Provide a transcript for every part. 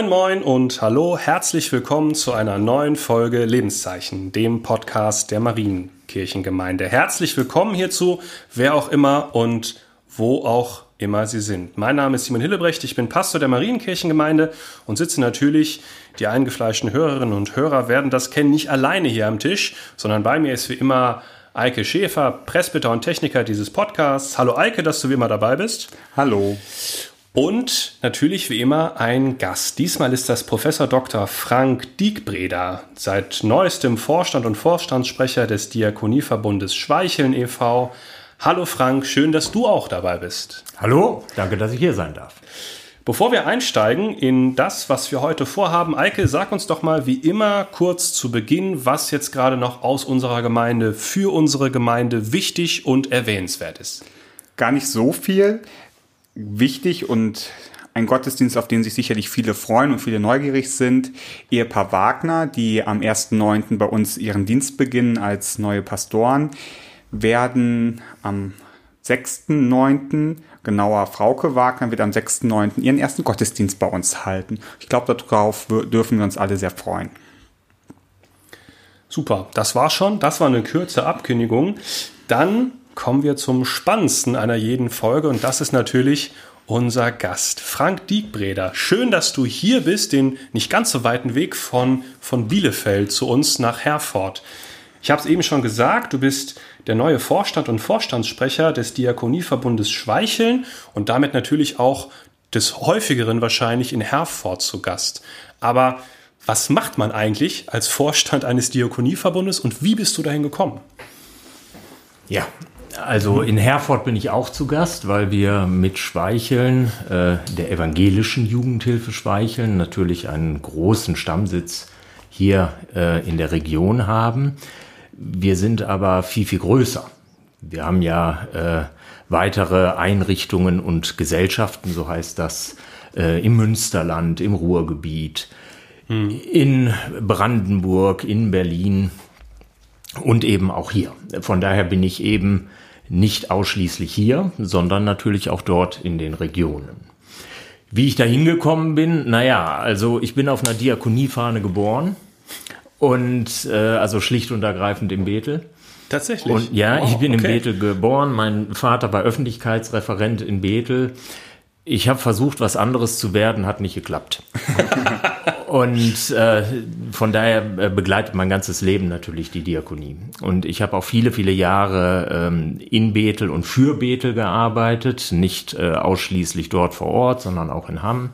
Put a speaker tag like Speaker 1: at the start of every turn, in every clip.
Speaker 1: Moin moin und hallo, herzlich willkommen zu einer neuen Folge Lebenszeichen, dem Podcast der Marienkirchengemeinde. Herzlich willkommen hierzu, wer auch immer und wo auch immer Sie sind. Mein Name ist Simon Hillebrecht, ich bin Pastor der Marienkirchengemeinde und sitze natürlich, die eingefleischten Hörerinnen und Hörer werden das kennen, nicht alleine hier am Tisch, sondern bei mir ist wie immer Eike Schäfer, Presbyter und Techniker dieses Podcasts. Hallo Eike, dass du wie immer dabei bist.
Speaker 2: Hallo.
Speaker 1: Und natürlich wie immer ein Gast. Diesmal ist das Professor Dr. Frank Diekbreder, seit neuestem Vorstand und Vorstandssprecher des Diakonieverbundes Schweicheln e.V. Hallo Frank, schön, dass du auch dabei bist.
Speaker 2: Hallo, danke, dass ich hier sein darf.
Speaker 1: Bevor wir einsteigen in das, was wir heute vorhaben, Eike, sag uns doch mal wie immer kurz zu Beginn, was jetzt gerade noch aus unserer Gemeinde für unsere Gemeinde wichtig und erwähnenswert ist.
Speaker 2: Gar nicht so viel wichtig und ein Gottesdienst, auf den sich sicherlich viele freuen und viele neugierig sind. Ehepaar Wagner, die am 1.9. bei uns ihren Dienst beginnen als neue Pastoren, werden am 6.9., genauer Frauke Wagner, wird am 6.9. ihren ersten Gottesdienst bei uns halten. Ich glaube, darauf dürfen wir uns alle sehr freuen.
Speaker 1: Super, das war schon. Das war eine kürze Abkündigung. Dann kommen wir zum spannendsten einer jeden Folge und das ist natürlich unser Gast, Frank Diekbreder. Schön, dass du hier bist, den nicht ganz so weiten Weg von, von Bielefeld zu uns nach Herford. Ich habe es eben schon gesagt, du bist der neue Vorstand und Vorstandssprecher des Diakonieverbundes Schweicheln und damit natürlich auch des häufigeren wahrscheinlich in Herford zu Gast. Aber was macht man eigentlich als Vorstand eines Diakonieverbundes und wie bist du dahin gekommen?
Speaker 3: Ja, also in Herford bin ich auch zu Gast, weil wir mit Schweicheln, äh, der evangelischen Jugendhilfe Schweicheln, natürlich einen großen Stammsitz hier äh, in der Region haben. Wir sind aber viel, viel größer. Wir haben ja äh, weitere Einrichtungen und Gesellschaften, so heißt das, äh, im Münsterland, im Ruhrgebiet, hm. in Brandenburg, in Berlin und eben auch hier. Von daher bin ich eben nicht ausschließlich hier, sondern natürlich auch dort in den Regionen. Wie ich da hingekommen bin, naja, also ich bin auf einer Diakoniefahne geboren und äh, also schlicht und ergreifend im Bethel.
Speaker 1: Tatsächlich?
Speaker 3: Und ja, wow, ich bin okay. in Bethel geboren. Mein Vater war Öffentlichkeitsreferent in Bethel. Ich habe versucht, was anderes zu werden, hat nicht geklappt. Und äh, von daher äh, begleitet mein ganzes Leben natürlich die Diakonie. Und ich habe auch viele, viele Jahre ähm, in Bethel und für Bethel gearbeitet, nicht äh, ausschließlich dort vor Ort, sondern auch in Hamm.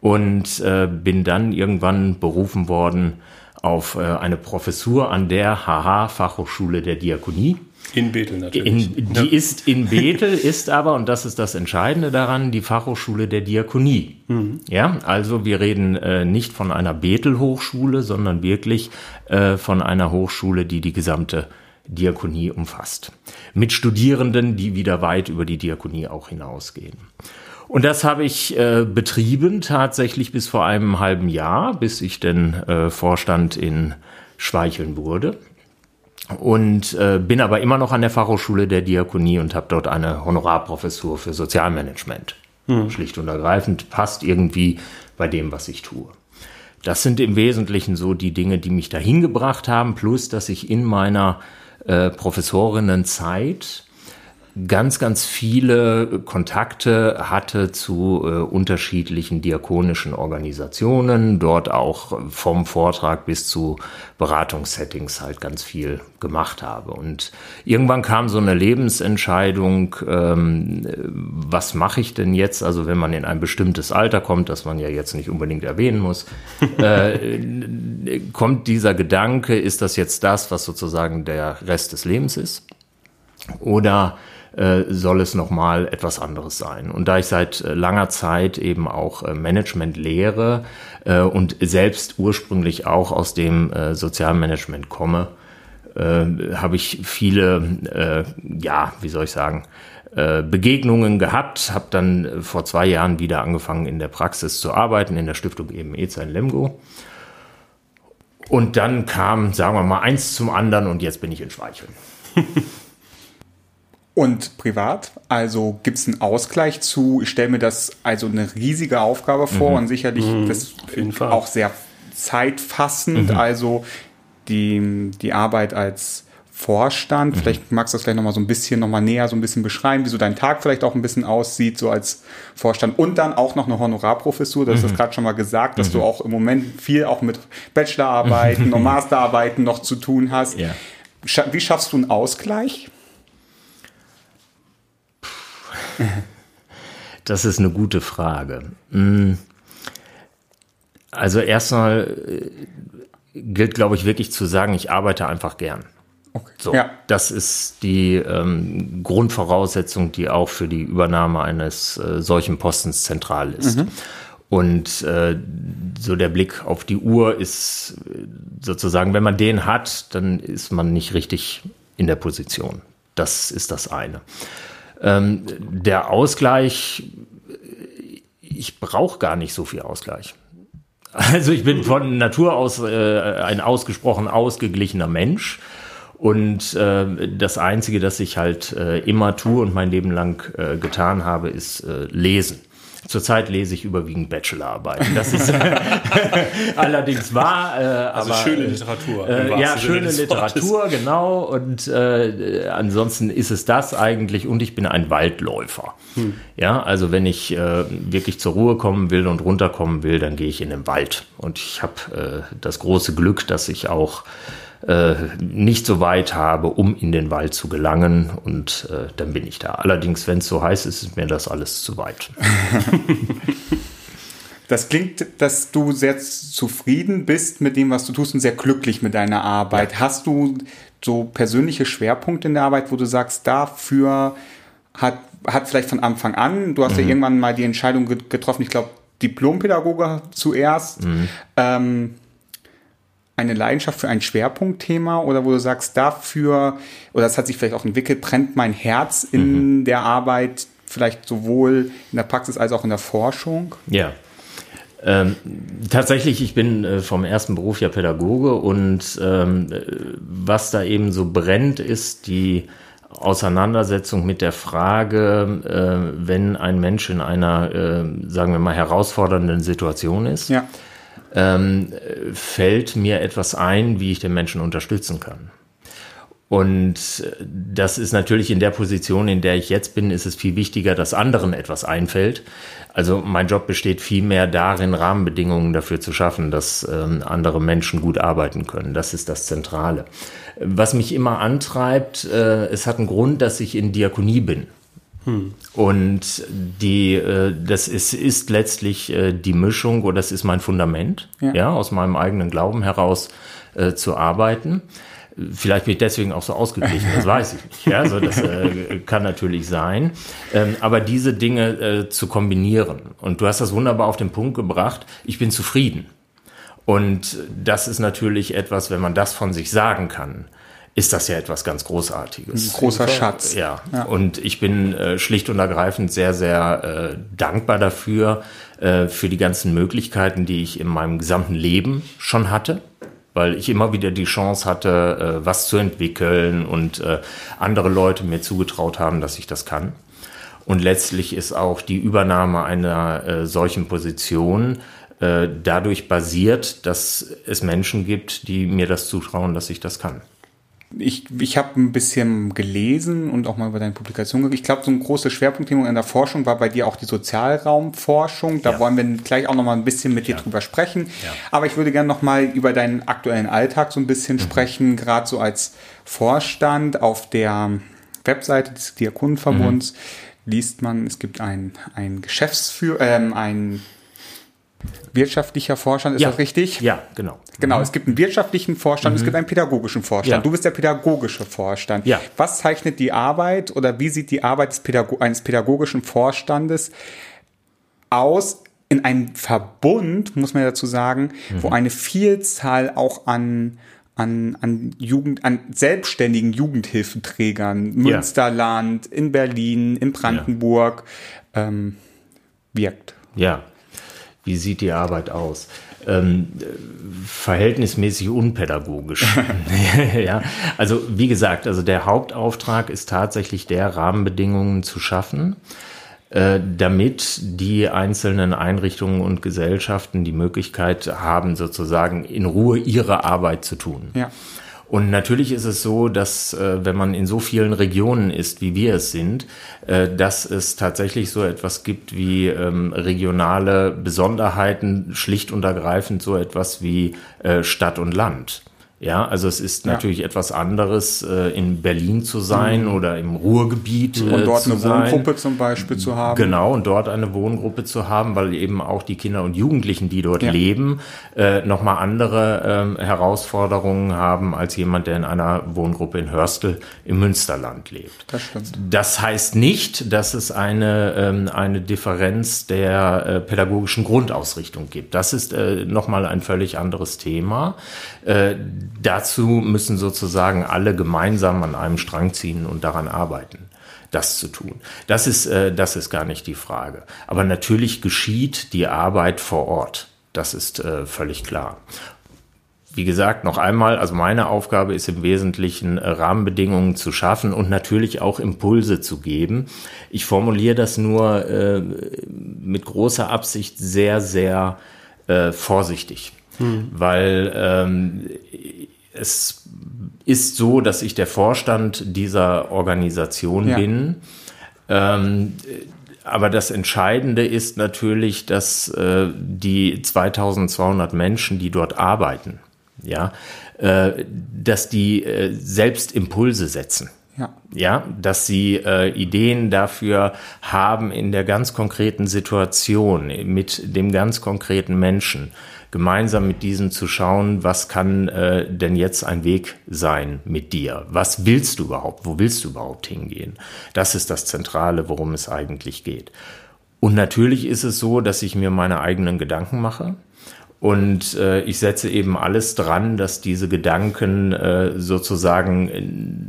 Speaker 3: Und äh, bin dann irgendwann berufen worden auf äh, eine Professur an der HH Fachhochschule der Diakonie
Speaker 1: in Bethel natürlich.
Speaker 3: In, die ist in Bethel, ist aber, und das ist das Entscheidende daran, die Fachhochschule der Diakonie. Mhm. Ja, also wir reden äh, nicht von einer Bethel-Hochschule, sondern wirklich äh, von einer Hochschule, die die gesamte Diakonie umfasst. Mit Studierenden, die wieder weit über die Diakonie auch hinausgehen. Und das habe ich äh, betrieben tatsächlich bis vor einem halben Jahr, bis ich denn äh, Vorstand in Schweicheln wurde und äh, bin aber immer noch an der Fachhochschule der Diakonie und habe dort eine Honorarprofessur für Sozialmanagement. Mhm. Schlicht und ergreifend passt irgendwie bei dem, was ich tue. Das sind im Wesentlichen so die Dinge, die mich dahin gebracht haben, plus dass ich in meiner äh, Professorinnenzeit ganz, ganz viele Kontakte hatte zu äh, unterschiedlichen diakonischen Organisationen, dort auch vom Vortrag bis zu Beratungssettings halt ganz viel gemacht habe. Und irgendwann kam so eine Lebensentscheidung, ähm, was mache ich denn jetzt? Also wenn man in ein bestimmtes Alter kommt, das man ja jetzt nicht unbedingt erwähnen muss, äh, kommt dieser Gedanke, ist das jetzt das, was sozusagen der Rest des Lebens ist? Oder äh, soll es nochmal etwas anderes sein. Und da ich seit äh, langer Zeit eben auch äh, Management lehre und selbst ursprünglich auch aus dem Sozialmanagement komme, habe ich viele, ja, wie soll ich sagen, Begegnungen gehabt, habe dann vor zwei Jahren wieder angefangen in der Praxis zu arbeiten, in der Stiftung eben EZA in Lemgo. Und dann kam, sagen wir mal, eins zum anderen und jetzt bin ich in Schweicheln.
Speaker 2: Und privat, also gibt es einen Ausgleich zu, ich stelle mir das also eine riesige Aufgabe vor
Speaker 1: Mhm.
Speaker 2: und sicherlich das
Speaker 1: jeden Fall.
Speaker 2: auch sehr zeitfassend,
Speaker 1: Mhm.
Speaker 2: also die, die Arbeit als Vorstand.
Speaker 1: Mhm.
Speaker 2: Vielleicht magst du das vielleicht nochmal so ein bisschen nochmal näher so ein bisschen beschreiben, wie so dein Tag vielleicht auch ein bisschen aussieht, so als Vorstand. Und dann auch noch eine Honorarprofessur, du hast
Speaker 1: Mhm.
Speaker 2: das gerade schon mal gesagt, dass du auch im Moment viel auch mit Bachelorarbeiten und Masterarbeiten noch zu tun hast.
Speaker 3: Ja.
Speaker 2: Wie schaffst du einen Ausgleich?
Speaker 3: Das ist eine gute Frage. Mm. Also erstmal äh, gilt, glaube ich, wirklich zu sagen, ich arbeite einfach gern.
Speaker 2: Okay.
Speaker 3: So,
Speaker 2: Ja.
Speaker 3: das ist die ähm, Grundvoraussetzung, die auch für die Übernahme eines äh, solchen Postens zentral ist.
Speaker 2: Mhm.
Speaker 3: Und äh, so der Blick auf die Uhr ist äh, sozusagen, wenn man den hat, dann ist man nicht richtig in der Position. Das ist das eine. Ähm, der Ausgleich, ich brauche gar nicht so viel Ausgleich. Also ich bin von Natur aus äh, ein ausgesprochen ausgeglichener Mensch. Und äh, das Einzige, das ich halt äh, immer tue und mein Leben lang äh, getan habe, ist äh, lesen. Zurzeit lese ich überwiegend Bachelorarbeiten. Das ist allerdings wahr. Äh,
Speaker 1: Also
Speaker 3: aber,
Speaker 1: schöne
Speaker 3: äh,
Speaker 1: Literatur.
Speaker 3: Äh, ja, schöne. Literatur, genau. Und äh, ansonsten ist es das eigentlich. Und ich bin ein Waldläufer.
Speaker 1: Hm.
Speaker 3: Ja, also wenn ich äh, wirklich zur Ruhe kommen will und runterkommen will, dann gehe ich in den Wald. Und ich habe äh, das große Glück, dass ich auch äh, nicht so weit habe, um in den Wald zu gelangen. Und äh, dann bin ich da. Allerdings, wenn es so heiß ist, ist mir das alles zu weit.
Speaker 2: Das klingt, dass du sehr zufrieden bist mit dem, was du tust und sehr glücklich mit deiner Arbeit. Hast du so persönliche Schwerpunkte in der Arbeit, wo du sagst, dafür hat, hat vielleicht von Anfang an, du hast ja irgendwann mal die Entscheidung ge- getroffen, ich glaube, Diplompädagoge zuerst, ähm, eine Leidenschaft für ein Schwerpunktthema oder wo du sagst, dafür, oder das hat sich vielleicht auch entwickelt, brennt mein Herz in der Arbeit, vielleicht sowohl in der Praxis als auch in der Forschung?
Speaker 3: Ja. Ähm, tatsächlich, ich bin äh, vom ersten Beruf ja Pädagoge und ähm, äh, was da eben so brennt, ist die Auseinandersetzung mit der Frage, äh, wenn ein Mensch in einer, äh, sagen wir mal, herausfordernden Situation ist,
Speaker 2: Ja.
Speaker 3: Ähm, äh, fällt mir etwas ein, wie ich den Menschen unterstützen kann. Und äh, das ist natürlich in der Position, in der ich jetzt bin, ist es viel wichtiger, dass anderen etwas einfällt. Also mein Job besteht vielmehr darin, Rahmenbedingungen dafür zu schaffen, dass ähm, andere Menschen gut arbeiten können. Das ist das Zentrale. Was mich immer antreibt, äh, es hat einen Grund, dass ich in Diakonie bin. Und die, äh, das ist, ist letztlich äh, die Mischung oder das ist mein Fundament,
Speaker 2: Ja.
Speaker 3: ja, aus meinem eigenen Glauben heraus äh, zu arbeiten. Vielleicht bin ich deswegen auch so ausgeglichen, das weiß ich nicht. Ja, also das äh, kann natürlich sein. Ähm, aber diese Dinge äh, zu kombinieren. Und du hast das wunderbar auf den Punkt gebracht. Ich bin zufrieden. Und das ist natürlich etwas, wenn man das von sich sagen kann, ist das ja etwas ganz Großartiges.
Speaker 2: Ein großer Schatz.
Speaker 3: Ja, und ich bin äh, schlicht und ergreifend sehr, sehr äh, dankbar dafür, äh, für die ganzen Möglichkeiten, die ich in meinem gesamten Leben schon hatte, weil ich immer wieder die Chance hatte, äh, was zu entwickeln und äh, andere Leute mir zugetraut haben, dass ich das kann. Und letztlich ist auch die Übernahme einer äh, solchen Position dadurch basiert, dass es Menschen gibt, die mir das zutrauen, dass ich das kann.
Speaker 2: Ich, ich habe ein bisschen gelesen und auch mal über deine Publikation. Ich glaube, so ein großes Schwerpunktthema in der Forschung war bei dir auch die Sozialraumforschung. Da
Speaker 3: Ja.
Speaker 2: wollen wir gleich auch noch mal ein bisschen mit dir drüber sprechen. Aber ich würde gerne noch mal über deinen aktuellen Alltag so ein bisschen sprechen, gerade so als Vorstand auf der Webseite des Diakonenverbunds liest man, es gibt ein, ein Geschäftsführer, ähm, ein wirtschaftlicher Vorstand, ist das richtig?
Speaker 3: Ja, genau.
Speaker 2: Genau, es gibt einen wirtschaftlichen Vorstand, es gibt einen pädagogischen Vorstand.
Speaker 3: Ja.
Speaker 2: Du bist der pädagogische Vorstand.
Speaker 3: Ja.
Speaker 2: Was zeichnet die Arbeit oder wie sieht die Arbeit des Pädago eines pädagogischen Vorstandes aus in einem Verbund, muss man dazu sagen, wo eine Vielzahl auch an an, an Jugend, an selbstständigen Jugendhilfenträgern,
Speaker 3: Ja.
Speaker 2: Münsterland, in Berlin, in Brandenburg, ähm, wirkt.
Speaker 3: Ja. Wie sieht die Arbeit aus? Ähm, verhältnismäßig unpädagogisch. ja, also wie gesagt, also der Hauptauftrag ist tatsächlich der, Rahmenbedingungen zu schaffen, äh, damit die einzelnen Einrichtungen und Gesellschaften die Möglichkeit haben, sozusagen in Ruhe ihre Arbeit zu tun.
Speaker 2: Ja.
Speaker 3: Und natürlich ist es so, dass äh, wenn man in so vielen Regionen ist, wie wir es sind, äh, dass es tatsächlich so etwas gibt wie ähm, regionale Besonderheiten, schlicht und ergreifend so etwas wie äh, Stadt und Land. Ja, also es ist ja. natürlich etwas anderes, äh, in Berlin zu sein mhm. oder im Ruhrgebiet
Speaker 2: äh, und dort eine sein. Wohngruppe zum Beispiel zu haben.
Speaker 3: Genau, und dort eine Wohngruppe zu haben, weil eben auch die Kinder und Jugendlichen, die dort ja. leben, äh, nochmal andere äh, Herausforderungen haben als jemand, der in einer Wohngruppe in Hörstel im Münsterland lebt.
Speaker 2: Das stimmt.
Speaker 3: Das heißt nicht, dass es eine, ähm, eine Differenz der äh, pädagogischen Grundausrichtung gibt. Das ist äh, nochmal ein völlig anderes Thema. Äh, dazu müssen sozusagen alle gemeinsam an einem Strang ziehen und daran arbeiten das zu tun. Das ist, äh, das ist gar nicht die Frage. Aber natürlich geschieht die Arbeit vor Ort. Das ist äh, völlig klar. Wie gesagt, noch einmal, also meine Aufgabe ist im Wesentlichen äh, Rahmenbedingungen zu schaffen und natürlich auch Impulse zu geben. Ich formuliere das nur äh, mit großer Absicht sehr, sehr äh, vorsichtig, hm. weil ähm, es ist so, dass ich der Vorstand dieser Organisation ja. bin. Ähm, aber das Entscheidende ist natürlich, dass äh, die 2200 Menschen, die dort arbeiten, ja, äh, dass die äh, selbst Impulse setzen.
Speaker 2: Ja.
Speaker 3: ja, dass sie äh, Ideen dafür haben in der ganz konkreten Situation, mit dem ganz konkreten Menschen gemeinsam mit diesen zu schauen, was kann äh, denn jetzt ein Weg sein mit dir? Was willst du überhaupt? Wo willst du überhaupt hingehen? Das ist das Zentrale, worum es eigentlich geht. Und natürlich ist es so, dass ich mir meine eigenen Gedanken mache. Und äh, ich setze eben alles dran, dass diese Gedanken äh, sozusagen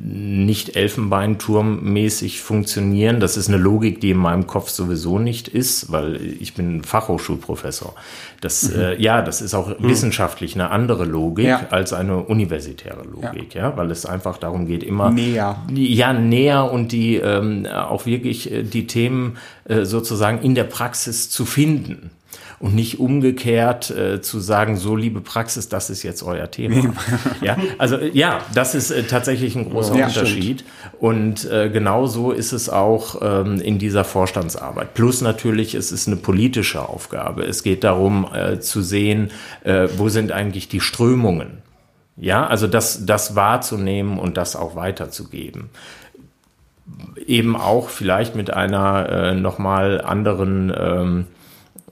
Speaker 3: nicht Elfenbeinturmmäßig funktionieren. Das ist eine Logik, die in meinem Kopf sowieso nicht ist, weil ich bin Fachhochschulprofessor. Das, mhm. äh, ja, das ist auch mhm. wissenschaftlich eine andere Logik ja. als eine universitäre Logik, ja. ja. weil es einfach darum geht, immer
Speaker 2: näher.
Speaker 3: Ja, näher und die ähm, auch wirklich äh, die Themen äh, sozusagen in der Praxis zu finden und nicht umgekehrt äh, zu sagen, so liebe Praxis, das ist jetzt euer Thema. ja, also ja, das ist äh, tatsächlich ein großer ja, Unterschied. Stimmt. Und äh, genau so ist es auch ähm, in dieser Vorstandsarbeit. Plus natürlich, es ist eine politische Aufgabe. Es geht darum äh, zu sehen, äh, wo sind eigentlich die Strömungen. Ja, also das, das wahrzunehmen und das auch weiterzugeben eben auch vielleicht mit einer äh, nochmal anderen ähm, äh,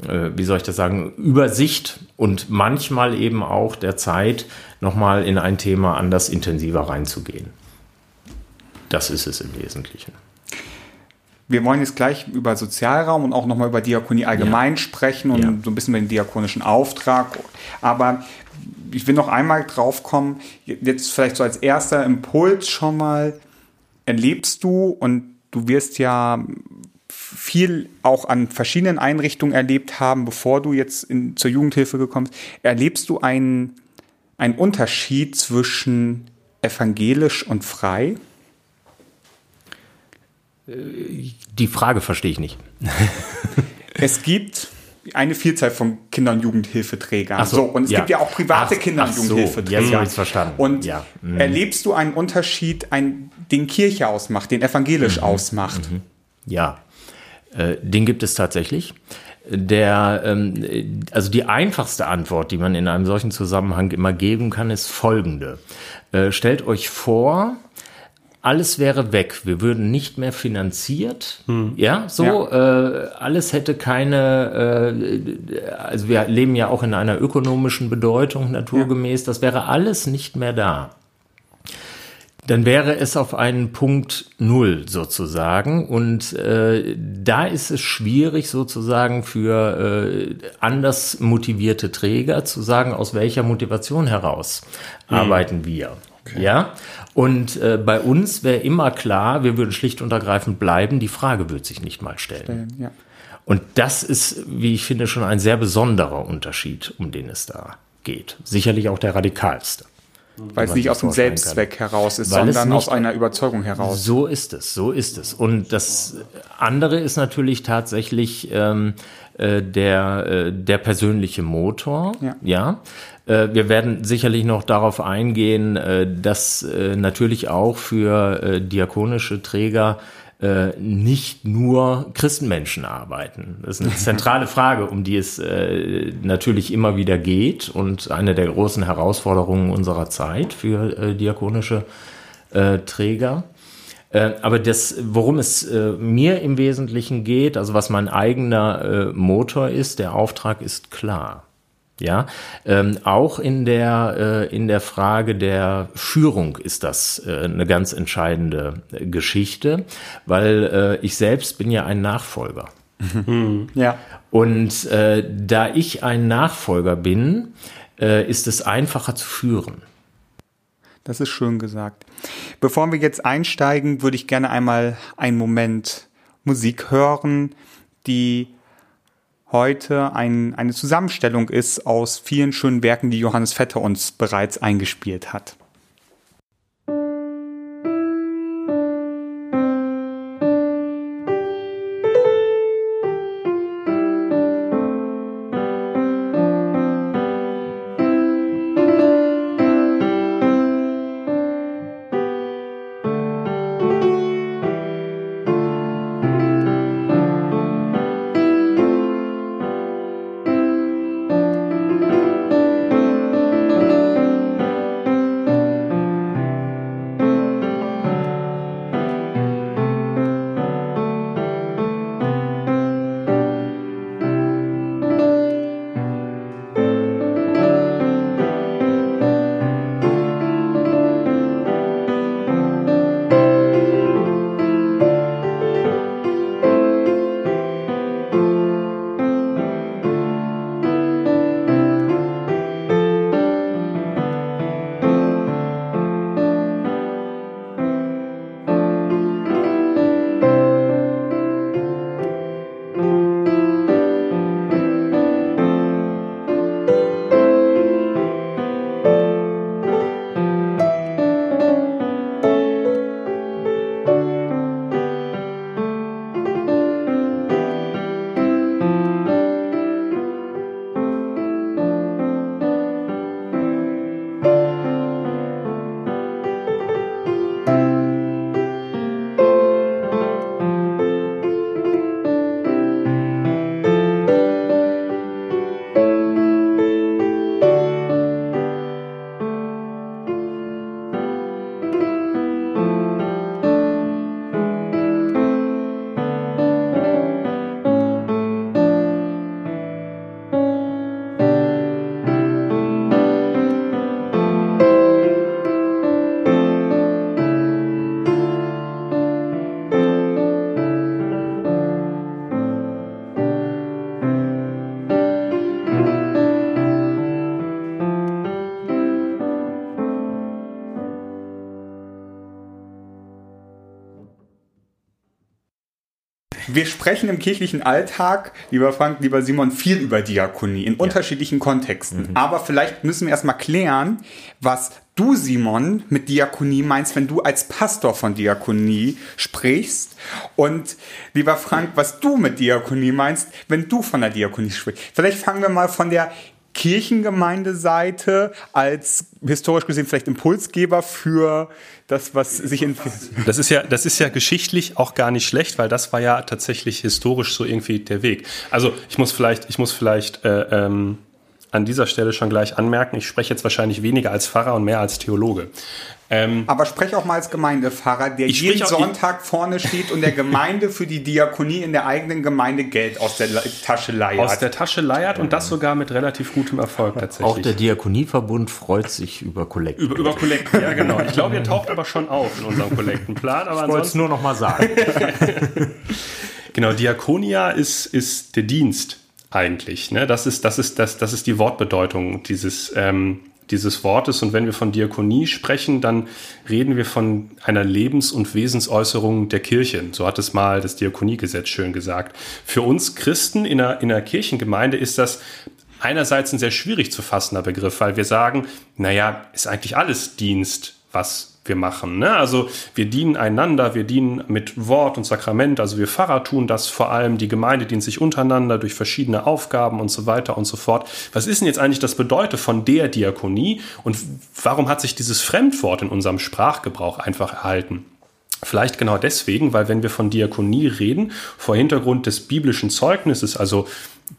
Speaker 3: wie soll ich das sagen, Übersicht und manchmal eben auch der Zeit, nochmal in ein Thema anders intensiver reinzugehen. Das ist es im Wesentlichen.
Speaker 2: Wir wollen jetzt gleich über Sozialraum und auch nochmal über Diakonie allgemein ja. sprechen und ja. so ein bisschen über den diakonischen Auftrag. Aber ich will noch einmal drauf kommen, jetzt vielleicht so als erster Impuls schon mal, erlebst du und du wirst ja viel auch an verschiedenen Einrichtungen erlebt haben, bevor du jetzt in, zur Jugendhilfe gekommen bist, erlebst du einen, einen Unterschied zwischen evangelisch und frei?
Speaker 3: Die Frage verstehe ich nicht.
Speaker 2: es gibt eine Vielzahl von Kinder- und Jugendhilfeträgern. So, so, und es ja. gibt ja auch private ach, Kinder- und Jugendhilfeträger.
Speaker 3: So, jetzt verstanden.
Speaker 2: Und ja. mhm. erlebst du einen Unterschied, einen, den Kirche ausmacht, den evangelisch mhm. ausmacht? Mhm.
Speaker 3: Ja, äh, den gibt es tatsächlich. Der, ähm, also die einfachste Antwort, die man in einem solchen Zusammenhang immer geben kann, ist folgende. Äh, stellt euch vor, alles wäre weg. Wir würden nicht mehr finanziert. Hm. Ja, so ja. Äh, alles hätte keine. Äh, also wir leben ja auch in einer ökonomischen Bedeutung naturgemäß. Ja. Das wäre alles nicht mehr da dann wäre es auf einen Punkt Null sozusagen. Und äh, da ist es schwierig sozusagen für äh, anders motivierte Träger zu sagen, aus welcher Motivation heraus mhm. arbeiten wir. Okay. Ja, und äh, bei uns wäre immer klar, wir würden schlicht und ergreifend bleiben, die Frage wird sich nicht mal stellen. stellen ja. Und das ist, wie ich finde, schon ein sehr besonderer Unterschied, um den es da geht. Sicherlich auch der radikalste.
Speaker 2: Weil es nicht aus dem Selbstzweck kann. heraus ist, Weil sondern aus einer Überzeugung heraus.
Speaker 3: So ist es, so ist es. Und das andere ist natürlich tatsächlich ähm, äh, der, äh, der persönliche Motor. Ja. ja. Äh, wir werden sicherlich noch darauf eingehen, äh, dass äh, natürlich auch für diakonische Träger äh, nicht nur Christenmenschen arbeiten. Das ist eine zentrale Frage, um die es äh, natürlich immer wieder geht und eine der großen Herausforderungen unserer Zeit für äh, diakonische äh, Träger. Äh, aber das, worum es mir im Wesentlichen geht, also was mein eigener Motor ist, der Auftrag ist klar. Ja, ähm, auch in der, äh, in der Frage der Führung ist das äh, eine ganz entscheidende äh, Geschichte, weil äh, ich selbst bin ja ein Nachfolger. Mhm. Ja. Und äh, da ich ein Nachfolger bin, äh, ist es einfacher zu führen.
Speaker 2: Das ist schön gesagt. Bevor wir jetzt einsteigen, würde ich gerne einmal einen Moment Musik hören, die heute ein, eine Zusammenstellung ist aus vielen schönen Werken, die Johannes Vetter uns bereits eingespielt hat. Wir sprechen im kirchlichen Alltag, lieber Frank, lieber Simon, viel über Diakonie in ja. unterschiedlichen Kontexten. Mhm. Aber vielleicht müssen wir erstmal klären, was du, Simon, mit Diakonie meinst, wenn du als Pastor von Diakonie sprichst. Und lieber Frank, was du mit Diakonie meinst, wenn du von der Diakonie sprichst. Vielleicht fangen wir mal von der Kirchengemeindeseite als historisch gesehen vielleicht Impulsgeber für das, was sich in
Speaker 1: das ist ja das ist ja geschichtlich auch gar nicht schlecht, weil das war ja tatsächlich historisch so irgendwie der Weg. Also ich muss vielleicht ich muss vielleicht äh, ähm, an dieser Stelle schon gleich anmerken, ich spreche jetzt wahrscheinlich weniger als Pfarrer und mehr als Theologe.
Speaker 2: Ähm, Aber sprech auch mal als Gemeindepfarrer, der jeden Sonntag vorne steht und der Gemeinde für die Diakonie in der eigenen Gemeinde Geld aus der Tasche leiert.
Speaker 1: Aus der Tasche leiert und das sogar mit relativ gutem Erfolg tatsächlich.
Speaker 3: Auch der Diakonieverbund freut sich über Kollekten.
Speaker 1: Über, über Kollekten, ja genau. Ich glaube, ihr taucht aber schon auf in unserem Kollektenplan. Aber
Speaker 3: ich wollte es nur noch mal sagen.
Speaker 1: genau, Diakonia ist, ist der Dienst eigentlich. Ne? Das, ist, das, ist, das, das ist die Wortbedeutung dieses, ähm, dieses Wortes. Und wenn wir von Diakonie sprechen, dann reden wir von einer Lebens- und Wesensäußerung der Kirche. So hat es mal das Diakoniegesetz schön gesagt. Für uns Christen in einer, in einer Kirchengemeinde ist das einerseits ein sehr schwierig zu fassender Begriff, weil wir sagen, naja, ist eigentlich alles Dienst, was wir machen. Ne? Also wir dienen einander, wir dienen mit Wort und Sakrament, also wir Pfarrer tun das vor allem, die Gemeinde dient sich untereinander durch verschiedene Aufgaben und so weiter und so fort. Was ist denn jetzt eigentlich das Bedeutet von der Diakonie und warum hat sich dieses Fremdwort in unserem Sprachgebrauch einfach erhalten? Vielleicht genau deswegen, weil wenn wir von Diakonie reden, vor Hintergrund des biblischen Zeugnisses, also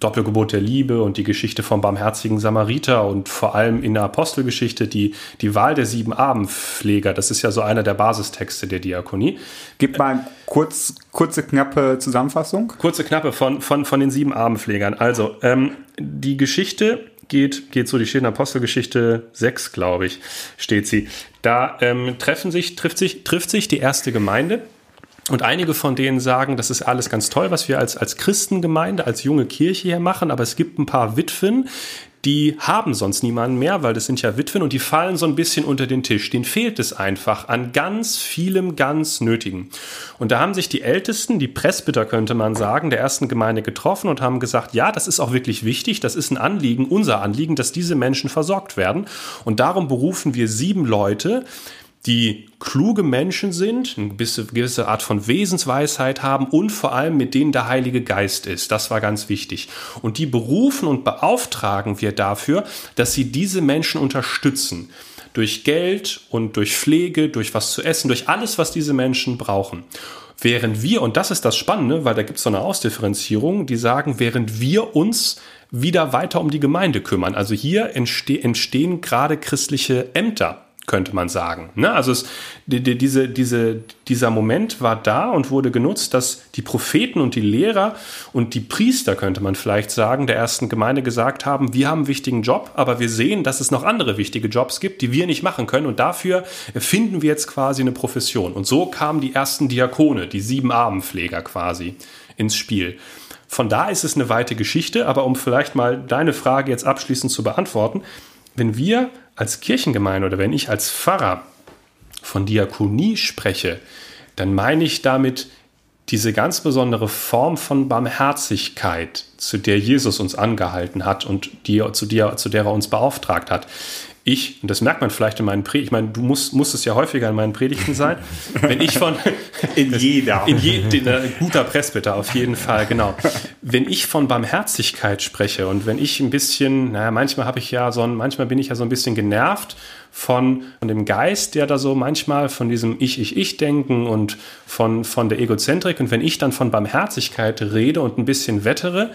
Speaker 1: Doppelgebot der Liebe und die Geschichte vom barmherzigen Samariter und vor allem in der Apostelgeschichte die, die Wahl der sieben Abendpfleger. Das ist ja so einer der Basistexte der Diakonie.
Speaker 2: Gib mal kurz, kurze, knappe Zusammenfassung.
Speaker 1: Kurze, knappe von, von, von den sieben Abendpflegern. Also, ähm, die Geschichte geht, geht so, die steht in Apostelgeschichte 6, glaube ich, steht sie. Da ähm, treffen sich, trifft, sich, trifft sich die erste Gemeinde und einige von denen sagen, das ist alles ganz toll, was wir als, als Christengemeinde, als junge Kirche hier machen, aber es gibt ein paar Witwen, die haben sonst niemanden mehr, weil das sind ja Witwen und die fallen so ein bisschen unter den Tisch. Den fehlt es einfach an ganz vielem ganz Nötigen. Und da haben sich die Ältesten, die Presbyter könnte man sagen, der ersten Gemeinde getroffen und haben gesagt, ja, das ist auch wirklich wichtig, das ist ein Anliegen, unser Anliegen, dass diese Menschen versorgt werden. Und darum berufen wir sieben Leute, die kluge Menschen sind, eine gewisse Art von Wesensweisheit haben und vor allem mit denen der Heilige Geist ist. Das war ganz wichtig. Und die berufen und beauftragen wir dafür, dass sie diese Menschen unterstützen. Durch Geld und durch Pflege, durch was zu essen, durch alles, was diese Menschen brauchen. Während wir, und das ist das Spannende, weil da gibt es so eine Ausdifferenzierung, die sagen, während wir uns wieder weiter um die Gemeinde kümmern. Also hier entste entstehen gerade christliche Ämter könnte man sagen. Ne? Also es, die, die, diese, diese, dieser Moment war da und wurde genutzt, dass die Propheten und die Lehrer und die Priester, könnte man vielleicht sagen, der ersten Gemeinde gesagt haben, wir haben einen wichtigen Job, aber wir sehen, dass es noch andere wichtige Jobs gibt, die wir nicht machen können und dafür finden wir jetzt quasi eine Profession. Und so kamen die ersten Diakone, die sieben Armenpfleger quasi ins Spiel. Von da ist es eine weite Geschichte, aber um vielleicht mal deine Frage jetzt abschließend zu beantworten, wenn wir als Kirchengemeinde oder wenn ich als Pfarrer von Diakonie spreche, dann meine ich damit diese ganz besondere Form von Barmherzigkeit, zu der Jesus uns angehalten hat und die, zu, der, zu der er uns beauftragt hat ich, und das merkt man vielleicht in meinen Predigten, ich meine, du musst, musst es ja häufiger in meinen Predigten sein, wenn ich von...
Speaker 2: in jeder.
Speaker 1: In je, in, äh, guter Presbyter, auf jeden Fall, genau. Wenn ich von Barmherzigkeit spreche und wenn ich ein bisschen, naja, manchmal habe ich ja so ein, manchmal bin ich ja so ein bisschen genervt von, von dem Geist, der da so manchmal von diesem Ich-Ich-Ich-Denken und von, von der Egozentrik und wenn ich dann von Barmherzigkeit rede und ein bisschen wettere,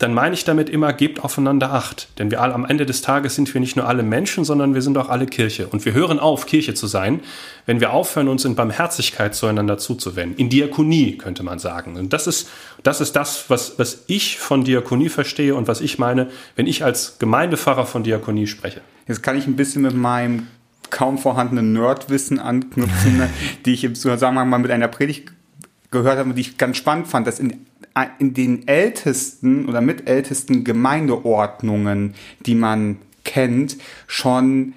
Speaker 1: dann meine ich damit immer, gebt aufeinander Acht. Denn wir alle, am Ende des Tages sind wir nicht nur alle Menschen, sondern wir sind auch alle Kirche. Und wir hören auf, Kirche zu sein, wenn wir aufhören, uns in Barmherzigkeit zueinander zuzuwenden. In Diakonie, könnte man sagen. Und das ist das, ist das was, was ich von Diakonie verstehe und was ich meine, wenn ich als Gemeindepfarrer von Diakonie spreche.
Speaker 2: Jetzt kann ich ein bisschen mit meinem kaum vorhandenen Nerdwissen anknüpfen, die ich im Zusammenhang mal mit einer Predigt gehört habe, die ich ganz spannend fand, dass in in den ältesten oder mitältesten Gemeindeordnungen, die man kennt, schon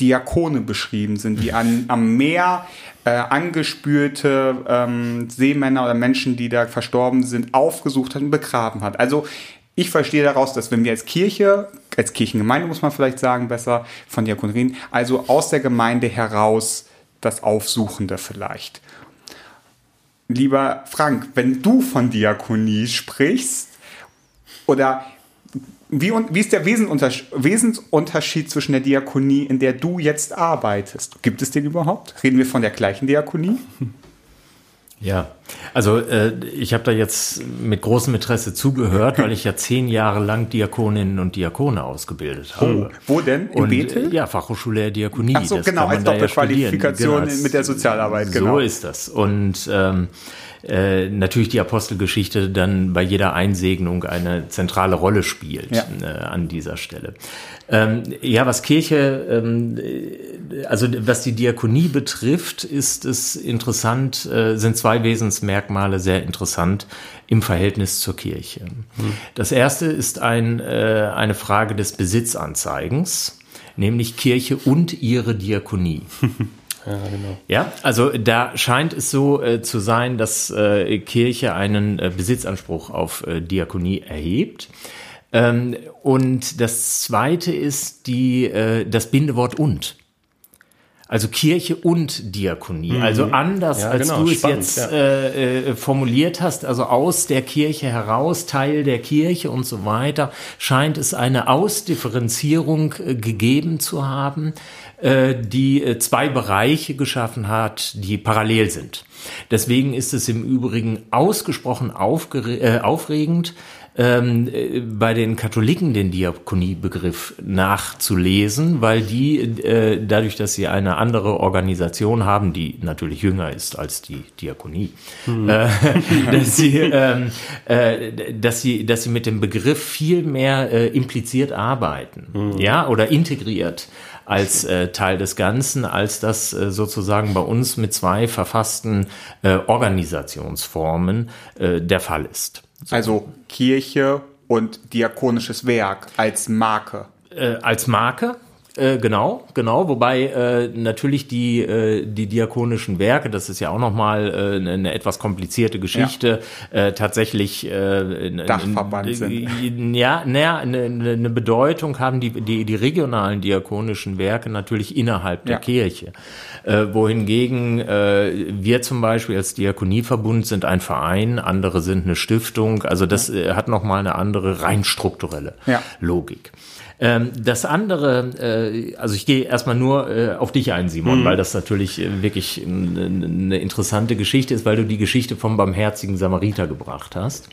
Speaker 2: Diakone beschrieben sind, die an, am Meer äh, angespürte ähm, Seemänner oder Menschen, die da verstorben sind, aufgesucht hat und begraben hat. Also ich verstehe daraus, dass wenn wir als Kirche, als Kirchengemeinde muss man vielleicht sagen, besser von Diakonerien, also aus der Gemeinde heraus das Aufsuchende vielleicht lieber Frank, wenn du von Diakonie sprichst, oder wie, wie ist der Wesensunterschied zwischen der Diakonie, in der du jetzt arbeitest? Gibt es den überhaupt? Reden wir von der gleichen Diakonie?
Speaker 3: Ja, also äh, ich habe da jetzt mit großem Interesse zugehört, weil ich ja zehn Jahre lang Diakoninnen und Diakone ausgebildet habe.
Speaker 2: Oh, wo denn?
Speaker 3: In und, Bethel? Ja, Fachhochschule der Diakonie.
Speaker 2: Ach so, das genau, als Doppelqualifikation ja genau, mit der Sozialarbeit.
Speaker 3: Genau. So ist das. Und ähm, äh, natürlich die Apostelgeschichte dann bei jeder Einsegnung eine zentrale Rolle spielt ja. äh, an dieser Stelle. Ähm, ja, was Kirche, ähm, also was die Diakonie betrifft, ist es interessant, äh, sind zwei Wesensmerkmale sehr interessant im Verhältnis zur Kirche. Hm. Das erste ist ein, äh, eine Frage des Besitzanzeigens nämlich Kirche und ihre Diakonie. Ja, genau. Ja, also da scheint es so äh, zu sein, dass äh, Kirche einen äh, Besitzanspruch auf äh, Diakonie erhebt. Ähm, und das zweite ist die, äh, das Bindewort und. Also Kirche und Diakonie. Mhm. Also anders, ja, als genau, du es spannend, jetzt ja. äh, äh, formuliert hast, also aus der Kirche heraus, Teil der Kirche und so weiter, scheint es eine Ausdifferenzierung äh, gegeben zu haben, äh, die äh, zwei Bereiche geschaffen hat, die parallel sind. Deswegen ist es im Übrigen ausgesprochen äh, aufregend, ähm, äh, bei den Katholiken den Diakoniebegriff nachzulesen, weil die äh, dadurch, dass sie eine andere Organisation haben, die natürlich jünger ist als die Diakonie, mhm. äh, dass sie, ähm, äh, dass sie, dass sie mit dem Begriff viel mehr äh, impliziert arbeiten, mhm. ja, oder integriert als äh, Teil des Ganzen, als das äh, sozusagen bei uns mit zwei verfassten äh, Organisationsformen äh, der Fall ist.
Speaker 2: So. Also Kirche und diakonisches Werk als Marke.
Speaker 3: Äh, als Marke, äh, genau, genau. Wobei äh, natürlich die, äh, die diakonischen Werke, das ist ja auch nochmal äh, eine etwas komplizierte Geschichte, ja. äh, tatsächlich äh,
Speaker 2: Dachverband
Speaker 3: sind. Ja, naja, eine, eine Bedeutung haben die, die, die regionalen diakonischen Werke natürlich innerhalb der ja. Kirche. Äh, wohingegen äh, wir zum Beispiel als Diakonieverbund sind ein Verein, andere sind eine Stiftung. Also das äh, hat nochmal eine andere rein strukturelle ja. Logik. Ähm, das andere, äh, also ich gehe erstmal nur äh, auf dich ein, Simon, mhm. weil das natürlich äh, wirklich eine interessante Geschichte ist, weil du die Geschichte vom barmherzigen Samariter gebracht hast.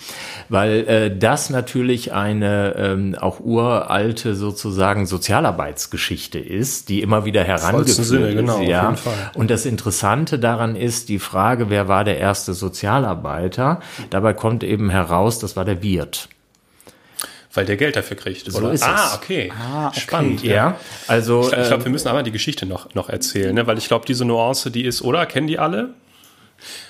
Speaker 3: Weil äh, das natürlich eine ähm, auch uralte sozusagen Sozialarbeitsgeschichte ist, die immer wieder herangeführt Sinne, genau. Ja. Und das Interessante daran ist die Frage, wer war der erste Sozialarbeiter? Dabei kommt eben heraus, das war der Wirt
Speaker 1: weil der Geld dafür kriegt.
Speaker 3: So oder? ist
Speaker 1: ah, okay.
Speaker 3: Ah, okay. Spannend. Ja. ja.
Speaker 1: Also ich, ich glaube, wir ähm, müssen aber die Geschichte noch noch erzählen, ne? weil ich glaube, diese Nuance, die ist, oder kennen die alle?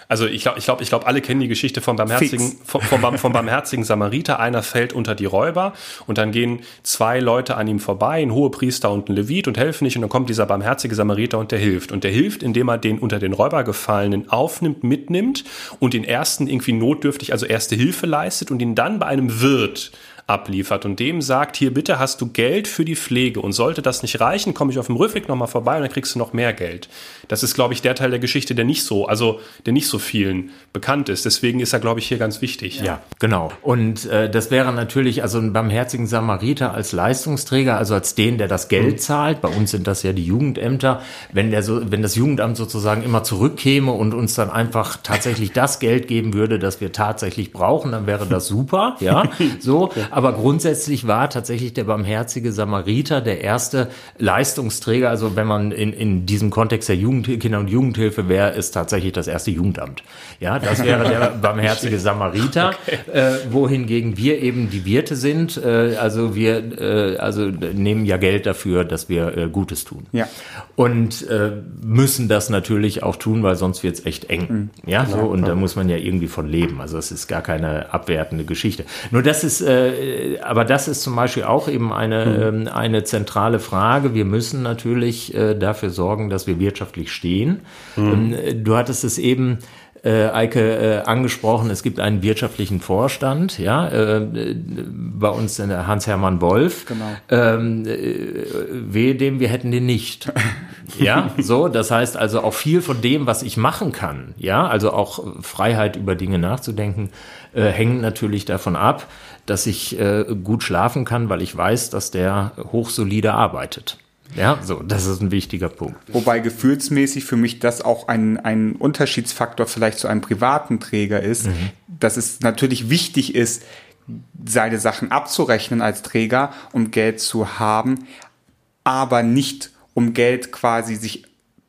Speaker 1: Also ich glaube, ich glaube, ich glaube, alle kennen die Geschichte vom barmherzigen, vom, vom, vom, barmherzigen Samariter. Einer fällt unter die Räuber und dann gehen zwei Leute an ihm vorbei, ein Hohepriester und ein Levit und helfen nicht und dann kommt dieser barmherzige Samariter und der hilft. Und der hilft, indem er den unter den Räuber gefallenen aufnimmt, mitnimmt und den ersten irgendwie notdürftig, also erste Hilfe leistet und ihn dann bei einem Wirt abliefert und dem sagt, hier bitte hast du Geld für die Pflege und sollte das nicht reichen, komme ich auf dem Rückweg nochmal vorbei und dann kriegst du noch mehr Geld. Das ist, glaube ich, der Teil der Geschichte, der nicht so, also der nicht so vielen bekannt ist. Deswegen ist er, glaube ich, hier ganz wichtig.
Speaker 3: Ja, genau. Und äh, das wäre natürlich also ein barmherzigen Samariter als Leistungsträger, also als den, der das Geld mhm. zahlt. Bei uns sind das ja die Jugendämter. Wenn der so, wenn das Jugendamt sozusagen immer zurückkäme und uns dann einfach tatsächlich das Geld geben würde, das wir tatsächlich brauchen, dann wäre das super. Ja, so. Aber grundsätzlich war tatsächlich der barmherzige Samariter der erste Leistungsträger. Also wenn man in, in diesem Kontext der Jugend, Kinder- und Jugendhilfe wäre, ist tatsächlich das erste Jugendamt. Ja, das wäre der barmherzige Samariter, okay. äh, wohingegen wir eben die Wirte sind. Äh, also wir äh, also nehmen ja Geld dafür, dass wir äh, Gutes tun. Ja. Und äh, müssen das natürlich auch tun, weil sonst wird es echt eng. Mhm. Ja, so, und da muss man ja irgendwie von leben. Also es ist gar keine abwertende Geschichte. Nur das ist äh, äh, aber das ist zum Beispiel auch eben eine, mhm. eine zentrale Frage. Wir müssen natürlich äh, dafür sorgen, dass wir wirtschaftlich stehen. Mhm. Ähm, du hattest es eben äh, Eike äh, angesprochen, es gibt einen wirtschaftlichen Vorstand, ja, äh, bei uns in der Hans-Hermann Wolf. Genau. Ähm, äh, wehe dem, wir hätten den nicht. ja, so, das heißt also auch viel von dem, was ich machen kann, ja, also auch Freiheit über Dinge nachzudenken, äh, hängt natürlich davon ab, dass ich äh, gut schlafen kann, weil ich weiß, dass der hochsolide arbeitet. Ja, so, das ist ein wichtiger Punkt.
Speaker 2: Wobei gefühlsmäßig für mich das auch ein, ein Unterschiedsfaktor vielleicht zu einem privaten Träger ist, mhm. dass es natürlich wichtig ist, seine Sachen abzurechnen als Träger, um Geld zu haben, aber nicht um Geld quasi sich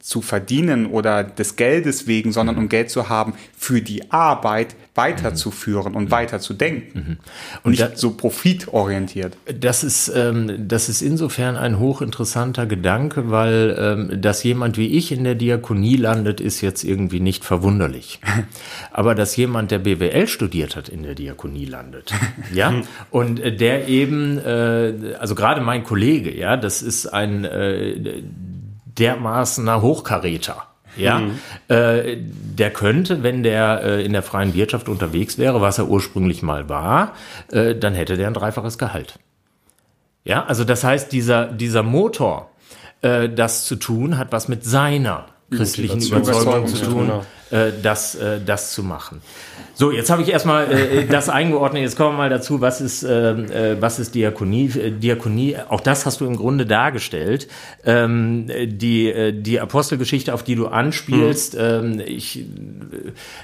Speaker 2: zu verdienen oder des Geldes wegen, sondern um Geld zu haben für die Arbeit weiterzuführen und weiterzudenken. Und nicht
Speaker 3: da-
Speaker 2: so profitorientiert.
Speaker 3: Das ist, ähm, das ist insofern ein hochinteressanter Gedanke, weil ähm, dass jemand wie ich in der Diakonie landet, ist jetzt irgendwie nicht verwunderlich. Aber dass jemand, der BWL studiert hat, in der Diakonie landet, ja, und äh, der eben, äh, also gerade mein Kollege, ja, das ist ein äh, dermaßener Hochkaräter. Ja, äh, der könnte, wenn der äh, in der freien Wirtschaft unterwegs wäre, was er ursprünglich mal war, äh, dann hätte der ein dreifaches Gehalt. Ja, also das heißt, dieser, dieser Motor, äh, das zu tun, hat was mit seiner christlichen
Speaker 1: Motivation,
Speaker 3: Überzeugung zu
Speaker 1: ja,
Speaker 3: tun,
Speaker 1: genau.
Speaker 3: äh, das, äh, das zu machen. So, jetzt habe ich erstmal äh, das eingeordnet. Jetzt kommen wir mal dazu, was ist, äh, äh, was ist Diakonie? Äh, Diakonie, auch das hast du im Grunde dargestellt. Ähm, die, äh, die Apostelgeschichte, auf die du anspielst, ähm, ich äh,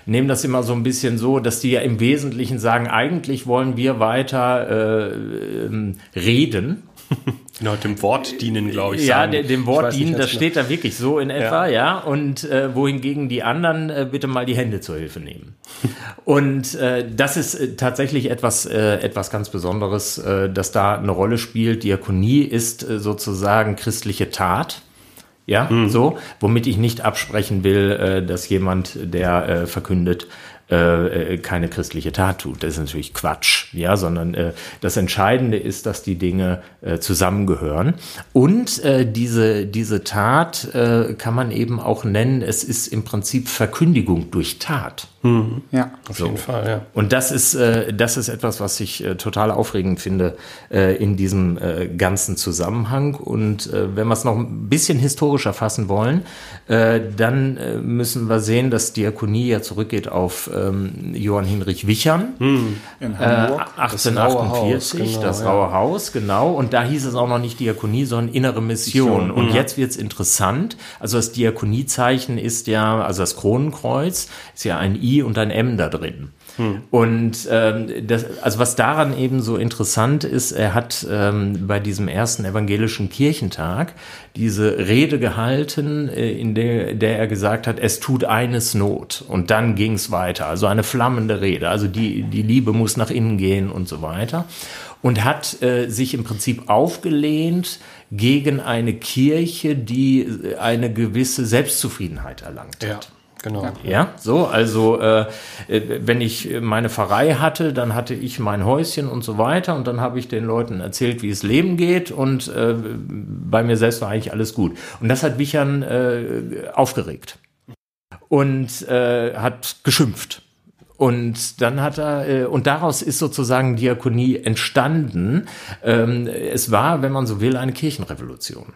Speaker 3: nehme das immer so ein bisschen so, dass die ja im Wesentlichen sagen, eigentlich wollen wir weiter äh, ähm, reden.
Speaker 1: Genau, dem Wort dienen, glaube ich.
Speaker 3: Ja,
Speaker 1: sagen.
Speaker 3: de- dem Wort dienen, das
Speaker 1: genau.
Speaker 3: steht da wirklich so in etwa, ja. Und äh, wohingegen die anderen äh, bitte mal die Hände zur Hilfe nehmen. Und äh, das ist äh, tatsächlich etwas, äh, etwas ganz Besonderes, äh, das da eine Rolle spielt. Diakonie ist äh, sozusagen christliche Tat. Ja, so, womit ich nicht absprechen will, äh, dass jemand, der äh, verkündet, äh, äh, keine christliche Tat tut. Das ist natürlich Quatsch, ja, sondern äh, das Entscheidende ist, dass die Dinge äh, zusammengehören. Und äh, diese, diese Tat äh, kann man eben auch nennen, es ist im Prinzip Verkündigung durch Tat.
Speaker 2: Ja.
Speaker 1: Auf jeden Fall, ja.
Speaker 3: Und das ist, äh, das ist etwas, was ich äh, total aufregend finde äh, in diesem äh, ganzen Zusammenhang. Und äh, wenn wir es noch ein bisschen historischer fassen wollen, äh, dann äh, müssen wir sehen, dass Diakonie ja zurückgeht auf ähm, Johann Hinrich Wichern.
Speaker 2: In
Speaker 3: Äh,
Speaker 2: Hamburg.
Speaker 3: 1848,
Speaker 1: Raue Haus,
Speaker 3: das
Speaker 1: genau,
Speaker 3: Raue Haus, genau. Und da hieß es auch noch nicht Diakonie, sondern innere Mission. Und jetzt wird's interessant. Also das Diakoniezeichen ist ja, also das Kronenkreuz ist ja ein I und ein M da drin. Und ähm, das, also was daran eben so interessant ist, er hat ähm, bei diesem ersten evangelischen Kirchentag diese Rede gehalten, äh, in der, der er gesagt hat, es tut eines Not. Und dann ging's weiter. Also eine flammende Rede. Also die, die Liebe muss nach innen gehen und so weiter. Und hat äh, sich im Prinzip aufgelehnt gegen eine Kirche, die äh, eine gewisse Selbstzufriedenheit erlangt hat.
Speaker 1: Ja, genau.
Speaker 3: Ja, so, also äh, äh, wenn ich meine Pfarrei hatte, dann hatte ich mein Häuschen und so weiter und dann habe ich den Leuten erzählt, wie es Leben geht und äh, bei mir selbst war eigentlich alles gut. Und das hat Wichern äh, aufgeregt und äh, hat geschimpft. Und dann hat er, äh, und daraus ist sozusagen Diakonie entstanden. Ähm, es war, wenn man so will, eine Kirchenrevolution.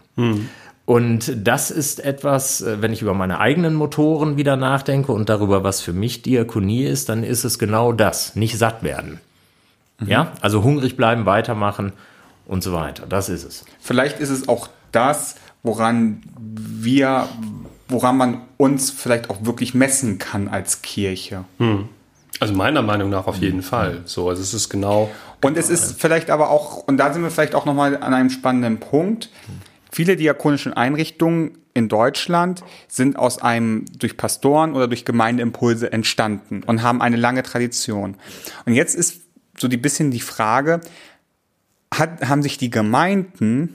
Speaker 3: Und das ist etwas, äh, wenn ich über meine eigenen Motoren wieder nachdenke und darüber, was für mich Diakonie ist, dann ist es genau das, nicht satt werden. Ja, also hungrig bleiben, weitermachen und so weiter. Das ist es.
Speaker 2: Vielleicht ist es auch das, woran wir, woran man uns vielleicht auch wirklich messen kann als Kirche.
Speaker 1: Also meiner Meinung nach auf jeden Fall. So, also es ist genau.
Speaker 2: Und es ist vielleicht aber auch, und da sind wir vielleicht auch nochmal an einem spannenden Punkt. Viele diakonische Einrichtungen in Deutschland sind aus einem durch Pastoren oder durch Gemeindeimpulse entstanden und haben eine lange Tradition. Und jetzt ist so die bisschen die Frage, hat, haben sich die Gemeinden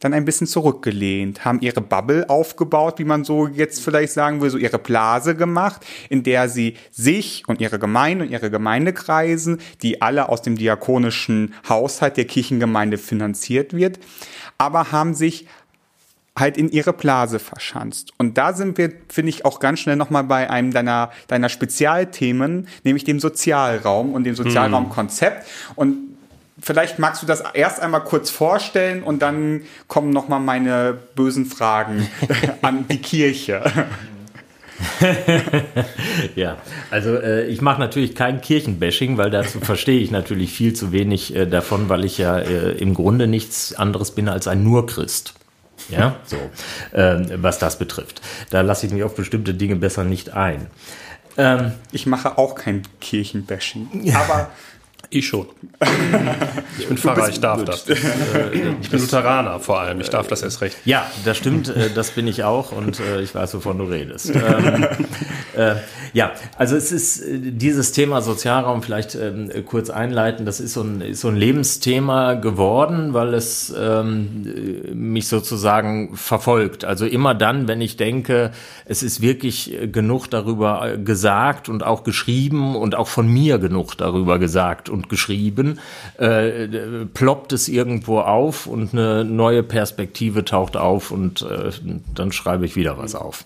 Speaker 2: dann ein bisschen zurückgelehnt, haben ihre Bubble aufgebaut, wie man so jetzt vielleicht sagen will, so ihre Blase gemacht, in der sie sich und ihre Gemeinde und ihre Gemeindekreisen, die alle aus dem diakonischen Haushalt der Kirchengemeinde finanziert wird, aber haben sich halt in ihre Blase verschanzt. Und da sind wir, finde ich, auch ganz schnell nochmal bei einem deiner, deiner Spezialthemen, nämlich dem Sozialraum und dem Sozialraumkonzept. Und vielleicht magst du das erst einmal kurz vorstellen und dann kommen nochmal meine bösen Fragen an die Kirche.
Speaker 3: Ja, also äh, ich mache natürlich kein Kirchenbashing, weil dazu verstehe ich natürlich viel zu wenig äh, davon, weil ich ja äh, im Grunde nichts anderes bin als ein Nur-Christ. Ja, so, ähm, was das betrifft. Da lasse ich mich auf bestimmte Dinge besser nicht ein. Ähm,
Speaker 2: Ich mache auch kein Kirchenbashing. Aber
Speaker 1: Ich schon. Ich bin Pfarrer, ich darf das. äh, ich bin Lutheraner vor allem, ich darf das erst recht.
Speaker 3: Ja, das stimmt, äh, das bin ich auch und äh, ich weiß, wovon du redest. Ähm, äh, ja, also es ist dieses Thema Sozialraum vielleicht ähm, kurz einleiten, das ist so ein, ist so ein Lebensthema geworden, weil es ähm, mich sozusagen verfolgt. Also immer dann, wenn ich denke, es ist wirklich genug darüber gesagt und auch geschrieben und auch von mir genug darüber gesagt und geschrieben, äh, ploppt es irgendwo auf und eine neue Perspektive taucht auf und äh, dann schreibe ich wieder was auf.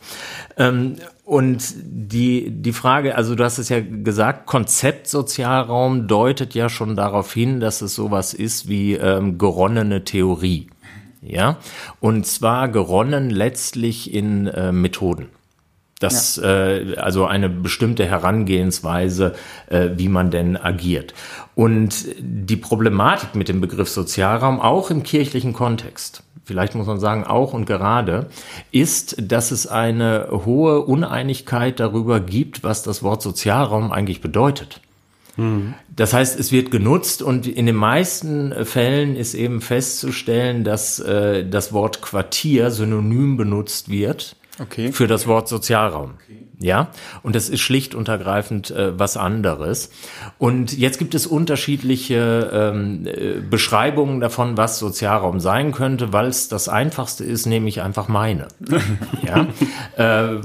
Speaker 3: Ähm, und die, die Frage, also du hast es ja gesagt, Konzept Sozialraum deutet ja schon darauf hin, dass es sowas ist wie ähm, geronnene Theorie. Ja, und zwar geronnen letztlich in äh, Methoden. Das, ja. äh, also eine bestimmte Herangehensweise, äh, wie man denn agiert. Und die Problematik mit dem Begriff Sozialraum, auch im kirchlichen Kontext, vielleicht muss man sagen auch und gerade, ist, dass es eine hohe Uneinigkeit darüber gibt, was das Wort Sozialraum eigentlich bedeutet. Mhm. Das heißt, es wird genutzt und in den meisten Fällen ist eben festzustellen, dass äh, das Wort Quartier synonym benutzt wird okay. für das Wort Sozialraum. Okay. Ja, und das ist schlicht und ergreifend äh, was anderes. Und jetzt gibt es unterschiedliche ähm, äh, Beschreibungen davon, was Sozialraum sein könnte, weil es das Einfachste ist, nehme ich einfach meine. ja, äh,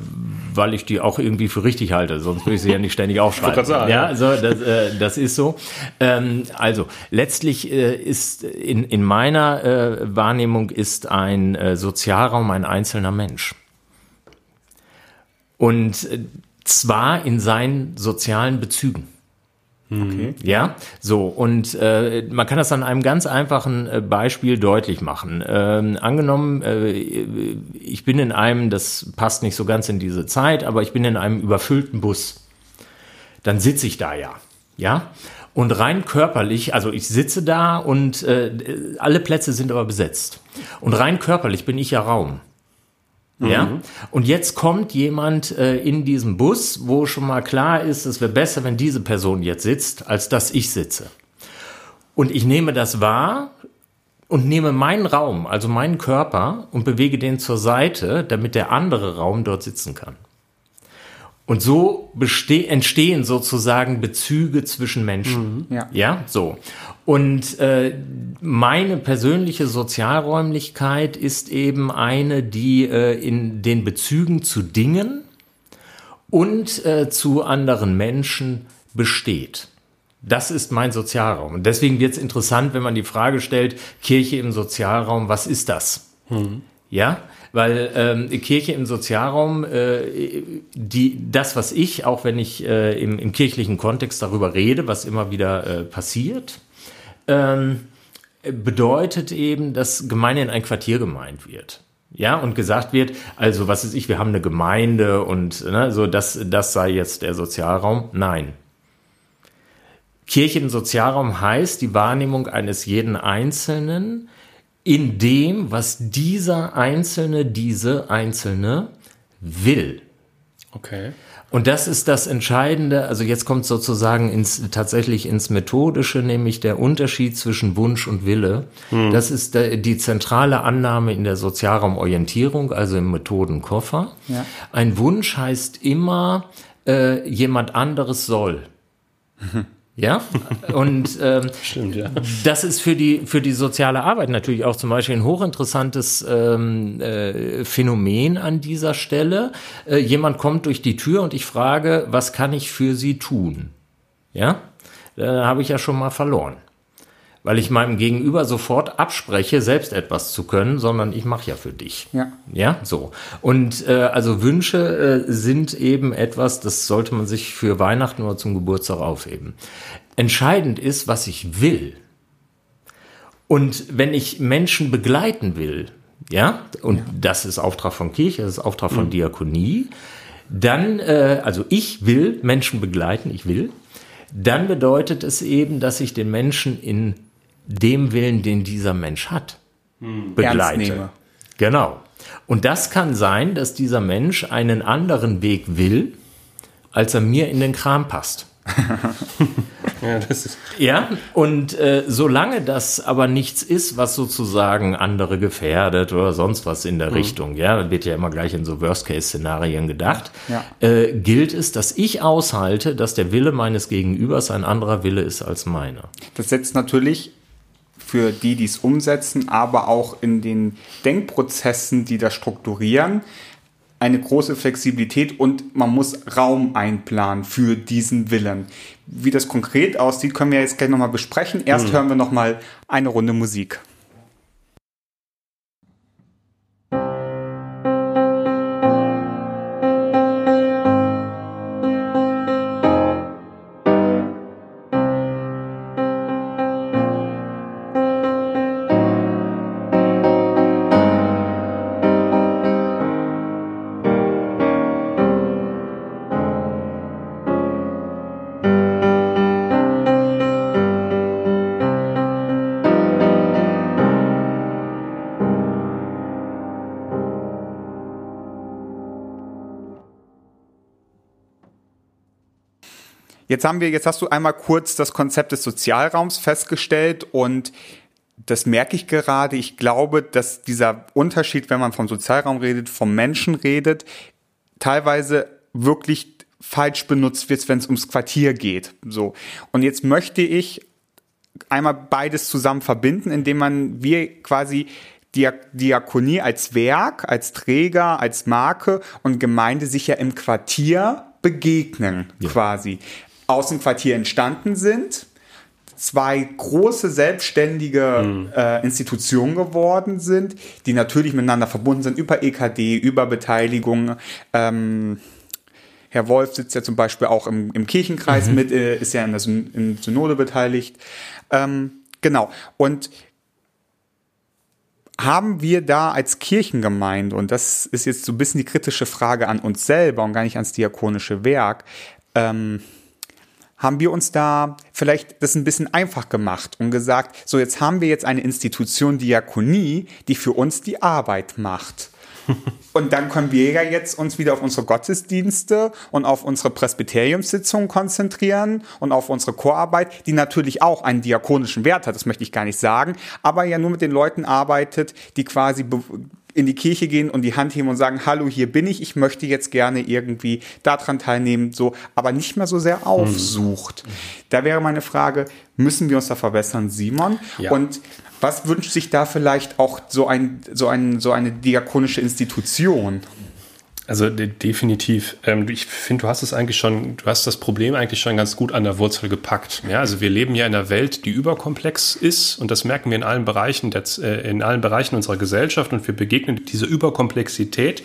Speaker 3: weil ich die auch irgendwie für richtig halte, sonst würde ich sie ja nicht ständig aufschreiben. Sagen, ja, also das, äh, das ist so. Ähm, also letztlich äh, ist in, in meiner äh, Wahrnehmung ist ein äh, Sozialraum ein einzelner Mensch. Und äh, zwar in seinen sozialen Bezügen. Okay. Ja, so und äh, man kann das an einem ganz einfachen äh, Beispiel deutlich machen. Ähm, angenommen, äh, ich bin in einem, das passt nicht so ganz in diese Zeit, aber ich bin in einem überfüllten Bus. Dann sitze ich da ja, ja. Und rein körperlich, also ich sitze da und äh, alle Plätze sind aber besetzt. Und rein körperlich bin ich ja Raum. Ja. Mhm. Und jetzt kommt jemand äh, in diesem Bus, wo schon mal klar ist, es wäre besser, wenn diese Person jetzt sitzt, als dass ich sitze. Und ich nehme das wahr und nehme meinen Raum, also meinen Körper, und bewege den zur Seite, damit der andere Raum dort sitzen kann. Und so entstehen sozusagen Bezüge zwischen Menschen. Mhm, ja. ja, so. Und äh, meine persönliche Sozialräumlichkeit ist eben eine, die äh, in den Bezügen zu Dingen und äh, zu anderen Menschen besteht. Das ist mein Sozialraum. Und deswegen wird es interessant, wenn man die Frage stellt, Kirche im Sozialraum, was ist das? Mhm. Ja, weil ähm, Kirche im Sozialraum, äh, die, das, was ich, auch wenn ich äh, im, im kirchlichen Kontext darüber rede, was immer wieder äh, passiert, ähm, bedeutet eben, dass Gemeinde in ein Quartier gemeint wird. Ja, und gesagt wird, also was ist ich, wir haben eine Gemeinde und ne, so, das, das sei jetzt der Sozialraum. Nein. Kirche im Sozialraum heißt die Wahrnehmung eines jeden Einzelnen in dem, was dieser Einzelne, diese Einzelne will.
Speaker 1: Okay.
Speaker 3: Und das ist das Entscheidende. Also jetzt kommt sozusagen ins, tatsächlich ins Methodische, nämlich der Unterschied zwischen Wunsch und Wille. Hm. Das ist die zentrale Annahme in der Sozialraumorientierung, also im Methodenkoffer. Ja. Ein Wunsch heißt immer, äh, jemand anderes soll. Ja, und ähm, Stimmt, ja. das ist für die, für die soziale Arbeit natürlich auch zum Beispiel ein hochinteressantes ähm, äh, Phänomen an dieser Stelle. Äh, jemand kommt durch die Tür und ich frage, was kann ich für Sie tun? Ja, da habe ich ja schon mal verloren weil ich meinem Gegenüber sofort abspreche, selbst etwas zu können, sondern ich mache ja für dich. Ja. Ja, so. Und äh, also Wünsche äh, sind eben etwas, das sollte man sich für Weihnachten oder zum Geburtstag aufheben. Entscheidend ist, was ich will. Und wenn ich Menschen begleiten will, ja, und ja. das ist Auftrag von Kirche, das ist Auftrag von mhm. Diakonie, dann, äh, also ich will Menschen begleiten, ich will, dann bedeutet es eben, dass ich den Menschen in dem Willen, den dieser Mensch hat, hm. begleite. Genau. Und das kann sein, dass dieser Mensch einen anderen Weg will, als er mir in den Kram passt. ja, ja, und äh, solange das aber nichts ist, was sozusagen andere gefährdet oder sonst was in der mhm. Richtung, ja, wird ja immer gleich in so Worst-Case-Szenarien gedacht, ja. äh, gilt es, dass ich aushalte, dass der Wille meines Gegenübers ein anderer Wille ist als meiner.
Speaker 2: Das setzt natürlich für die, die es umsetzen, aber auch in den Denkprozessen, die das strukturieren, eine große Flexibilität und man muss Raum einplanen für diesen Willen. Wie das konkret aussieht, können wir jetzt gleich nochmal besprechen. Erst mhm. hören wir nochmal eine Runde Musik. Jetzt haben wir, jetzt hast du einmal kurz das Konzept des Sozialraums festgestellt und das merke ich gerade. Ich glaube, dass dieser Unterschied, wenn man vom Sozialraum redet, vom Menschen redet, teilweise wirklich falsch benutzt wird, wenn es ums Quartier geht. So. Und jetzt möchte ich einmal beides zusammen verbinden, indem man wir quasi Diakonie als Werk, als Träger, als Marke und Gemeinde sich ja im Quartier begegnen, ja. quasi. Außenquartier entstanden sind, zwei große selbstständige mhm. äh, Institutionen geworden sind, die natürlich miteinander verbunden sind über EKD, über Beteiligung. Ähm, Herr Wolf sitzt ja zum Beispiel auch im, im Kirchenkreis mhm. mit, äh, ist ja in der in Synode beteiligt. Ähm, genau. Und haben wir da als Kirchengemeinde, und das ist jetzt so ein bisschen die kritische Frage an uns selber und gar nicht ans diakonische Werk, ähm, haben wir uns da vielleicht das ein bisschen einfach gemacht und gesagt, so jetzt haben wir jetzt eine Institution Diakonie, die für uns die Arbeit macht. Und dann können wir ja jetzt uns wieder auf unsere Gottesdienste und auf unsere Presbyteriumssitzungen konzentrieren und auf unsere Chorarbeit, die natürlich auch einen diakonischen Wert hat, das möchte ich gar nicht sagen, aber ja nur mit den Leuten arbeitet, die quasi in die Kirche gehen und die Hand heben und sagen, hallo, hier bin ich, ich möchte jetzt gerne irgendwie daran teilnehmen, so, aber nicht mehr so sehr aufsucht. Mhm. Da wäre meine Frage, müssen wir uns da verbessern, Simon? Ja. Und was wünscht sich da vielleicht auch so ein, so ein, so eine diakonische Institution?
Speaker 1: Also de definitiv. Ähm, ich finde, du hast es eigentlich schon, du hast das Problem eigentlich schon ganz gut an der Wurzel gepackt. Ja, also wir leben ja in einer Welt, die überkomplex ist und das merken wir in allen Bereichen, der, äh, in allen Bereichen unserer Gesellschaft und wir begegnen dieser Überkomplexität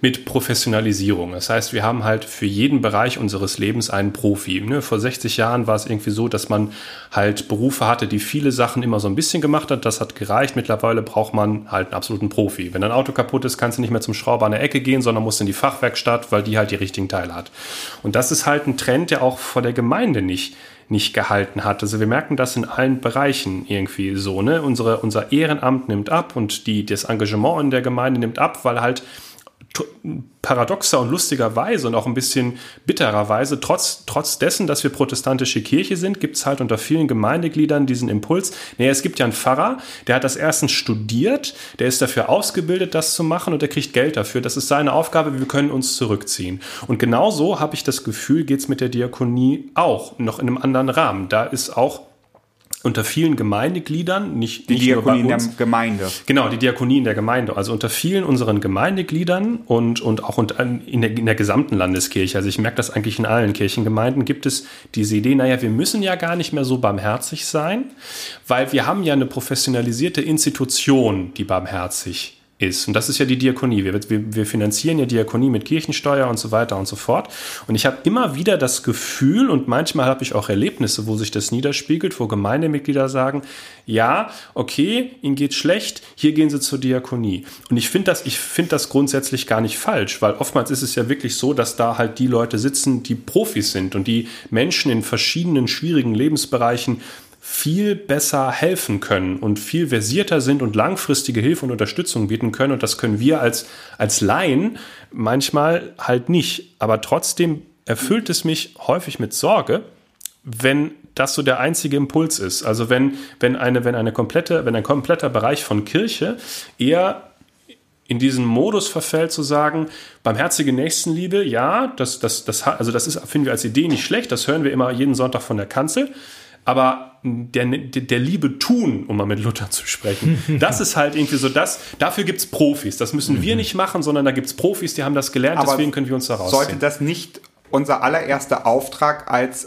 Speaker 1: mit Professionalisierung. Das heißt, wir haben halt für jeden Bereich unseres Lebens einen Profi. Ne? Vor 60 Jahren war es irgendwie so, dass man halt Berufe hatte, die viele Sachen immer so ein bisschen gemacht hat. Das hat gereicht. Mittlerweile braucht man halt einen absoluten Profi. Wenn ein Auto kaputt ist, kannst du nicht mehr zum Schrauber an der Ecke gehen, sondern musst in die Fachwerkstatt, weil die halt die richtigen Teile hat. Und das ist halt ein Trend, der auch vor der Gemeinde nicht nicht gehalten hat. Also wir merken das in allen Bereichen irgendwie so. Ne? Unsere, unser Ehrenamt nimmt ab und die, das Engagement in der Gemeinde nimmt ab, weil halt paradoxer und lustigerweise und auch ein bisschen bittererweise, trotz, trotz dessen, dass wir protestantische Kirche sind, gibt es halt unter vielen Gemeindegliedern diesen Impuls. Nee, es gibt ja einen Pfarrer, der hat das erstens studiert, der ist dafür ausgebildet, das zu machen und der kriegt Geld dafür. Das ist seine Aufgabe, wir können uns zurückziehen. Und genauso habe ich das Gefühl, geht es mit der Diakonie auch, noch in einem anderen Rahmen. Da ist auch unter vielen Gemeindegliedern, nicht,
Speaker 2: die nicht Diakonie in der Gemeinde.
Speaker 1: Genau, die Diakonie in der Gemeinde. Also unter vielen unseren Gemeindegliedern und, und auch in der, in der gesamten Landeskirche, also ich merke das eigentlich in allen Kirchengemeinden, gibt es diese Idee, naja, wir müssen ja gar nicht mehr so barmherzig sein, weil wir haben ja eine professionalisierte Institution, die barmherzig ist. Und das ist ja die Diakonie. Wir, wir, wir finanzieren ja Diakonie mit Kirchensteuer und so weiter und so fort. Und ich habe immer wieder das Gefühl und manchmal habe ich auch Erlebnisse, wo sich das niederspiegelt, wo Gemeindemitglieder sagen, ja, okay, ihnen geht's schlecht, hier gehen sie zur Diakonie. Und ich finde das, ich finde das grundsätzlich gar nicht falsch, weil oftmals ist es ja wirklich so, dass da halt die Leute sitzen, die Profis sind und die Menschen in verschiedenen schwierigen Lebensbereichen viel besser helfen können und viel versierter sind und langfristige Hilfe und Unterstützung bieten können. Und das können wir als, als Laien manchmal halt nicht. Aber trotzdem erfüllt es mich häufig mit Sorge, wenn das so der einzige Impuls ist. Also wenn, wenn, eine, wenn, eine komplette, wenn ein kompletter Bereich von Kirche eher in diesen Modus verfällt zu sagen, barmherzige Nächstenliebe, ja, das, das, das, also das ist, finden wir als Idee nicht schlecht, das hören wir immer jeden Sonntag von der Kanzel. Aber der, der Liebe tun, um mal mit Luther zu sprechen, das ist halt irgendwie so das, dafür gibt es Profis. Das müssen wir mhm. nicht machen, sondern da gibt es Profis, die haben das gelernt,
Speaker 2: Aber
Speaker 1: deswegen können wir uns da rausziehen.
Speaker 2: Sollte das nicht unser allererster Auftrag als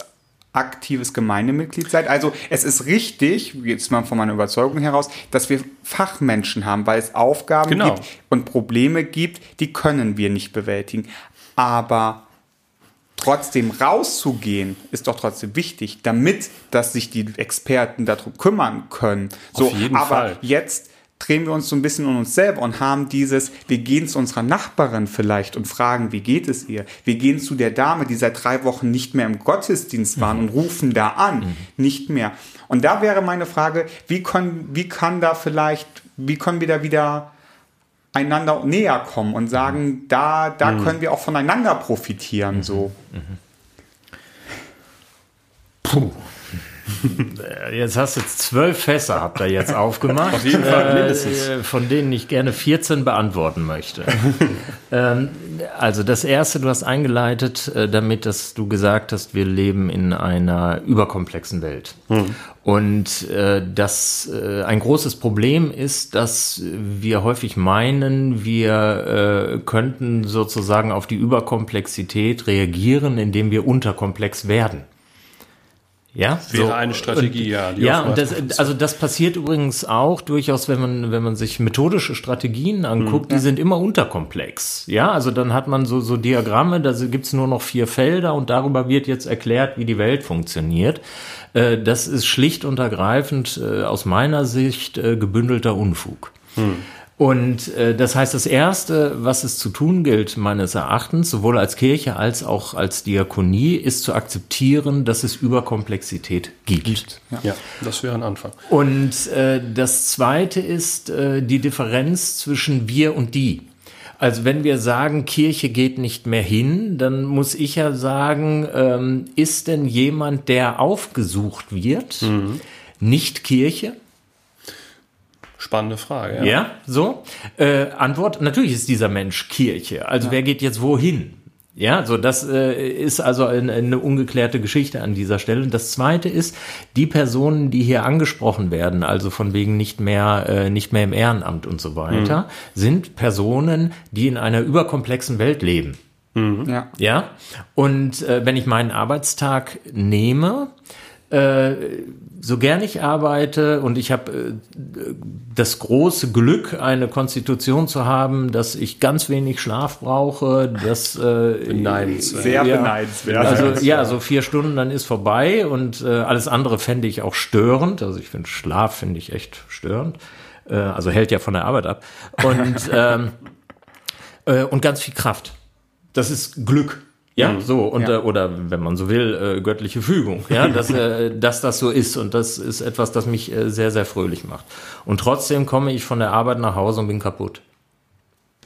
Speaker 2: aktives Gemeindemitglied seid. Also es ist richtig, jetzt mal von meiner Überzeugung heraus, dass wir Fachmenschen haben, weil es Aufgaben genau. gibt und Probleme gibt, die können wir nicht bewältigen. Aber trotzdem rauszugehen, ist doch trotzdem wichtig, damit dass sich die Experten darum kümmern können. So,
Speaker 1: Auf jeden
Speaker 2: aber
Speaker 1: Fall.
Speaker 2: jetzt drehen wir uns so ein bisschen um uns selber und haben dieses, wir gehen zu unserer Nachbarin vielleicht und fragen, wie geht es ihr? Wir gehen zu der Dame, die seit drei Wochen nicht mehr im Gottesdienst waren mhm. und rufen da an, mhm. nicht mehr. Und da wäre meine Frage, wie, können, wie kann da vielleicht, wie können wir da wieder einander näher kommen und sagen, mhm. da, da mhm. können wir auch voneinander profitieren, mhm. so. Mhm.
Speaker 3: Puh. Jetzt hast du zwölf Fässer, habt ihr jetzt aufgemacht.
Speaker 1: Auf jeden Fall mindestens.
Speaker 3: Äh, von denen ich gerne 14 beantworten möchte. ähm, also das erste, du hast eingeleitet äh, damit, dass du gesagt hast, wir leben in einer überkomplexen Welt. Hm. Und äh, das äh, ein großes Problem ist, dass wir häufig meinen, wir äh, könnten sozusagen auf die Überkomplexität reagieren, indem wir unterkomplex werden. Ja,
Speaker 1: wäre so. eine Strategie,
Speaker 3: und,
Speaker 1: ja.
Speaker 3: ja, und das, also das passiert übrigens auch durchaus, wenn man, wenn man sich methodische Strategien anguckt, hm, die ja. sind immer unterkomplex. Ja, also dann hat man so, so Diagramme, da gibt's nur noch vier Felder und darüber wird jetzt erklärt, wie die Welt funktioniert. Äh, das ist schlicht und ergreifend äh, aus meiner Sicht äh, gebündelter Unfug. Hm. Und äh, das heißt, das Erste, was es zu tun gilt, meines Erachtens, sowohl als Kirche als auch als Diakonie, ist zu akzeptieren, dass es Überkomplexität gibt.
Speaker 1: Ja, ja das wäre ein Anfang.
Speaker 3: Und äh, das Zweite ist äh, die Differenz zwischen wir und die. Also wenn wir sagen, Kirche geht nicht mehr hin, dann muss ich ja sagen, ähm, ist denn jemand, der aufgesucht wird, mhm. nicht Kirche?
Speaker 1: Spannende Frage. Ja,
Speaker 3: ja so. Äh, Antwort: Natürlich ist dieser Mensch Kirche. Also ja. wer geht jetzt wohin? Ja, so das äh, ist also eine, eine ungeklärte Geschichte an dieser Stelle. Und das Zweite ist, die Personen, die hier angesprochen werden, also von wegen nicht mehr, äh, nicht mehr im Ehrenamt und so weiter, mhm. sind Personen, die in einer überkomplexen Welt leben. Mhm. Ja. ja. Und äh, wenn ich meinen Arbeitstag nehme, äh, so gern ich arbeite und ich habe äh, das große Glück, eine Konstitution zu haben, dass ich ganz wenig Schlaf brauche, das
Speaker 1: äh, beneidenswert.
Speaker 3: sehr ja, beneidenswert. Also ja, so vier Stunden, dann ist vorbei und äh, alles andere fände ich auch störend. Also ich finde Schlaf finde ich echt störend. Äh, also hält ja von der Arbeit ab und ähm, äh, und ganz viel Kraft. Das ist Glück. Ja, mhm. so, und, ja. Äh, oder wenn man so will, äh, göttliche Fügung, ja, dass, äh, dass das so ist. Und das ist etwas, das mich äh, sehr, sehr fröhlich macht. Und trotzdem komme ich von der Arbeit nach Hause und bin kaputt.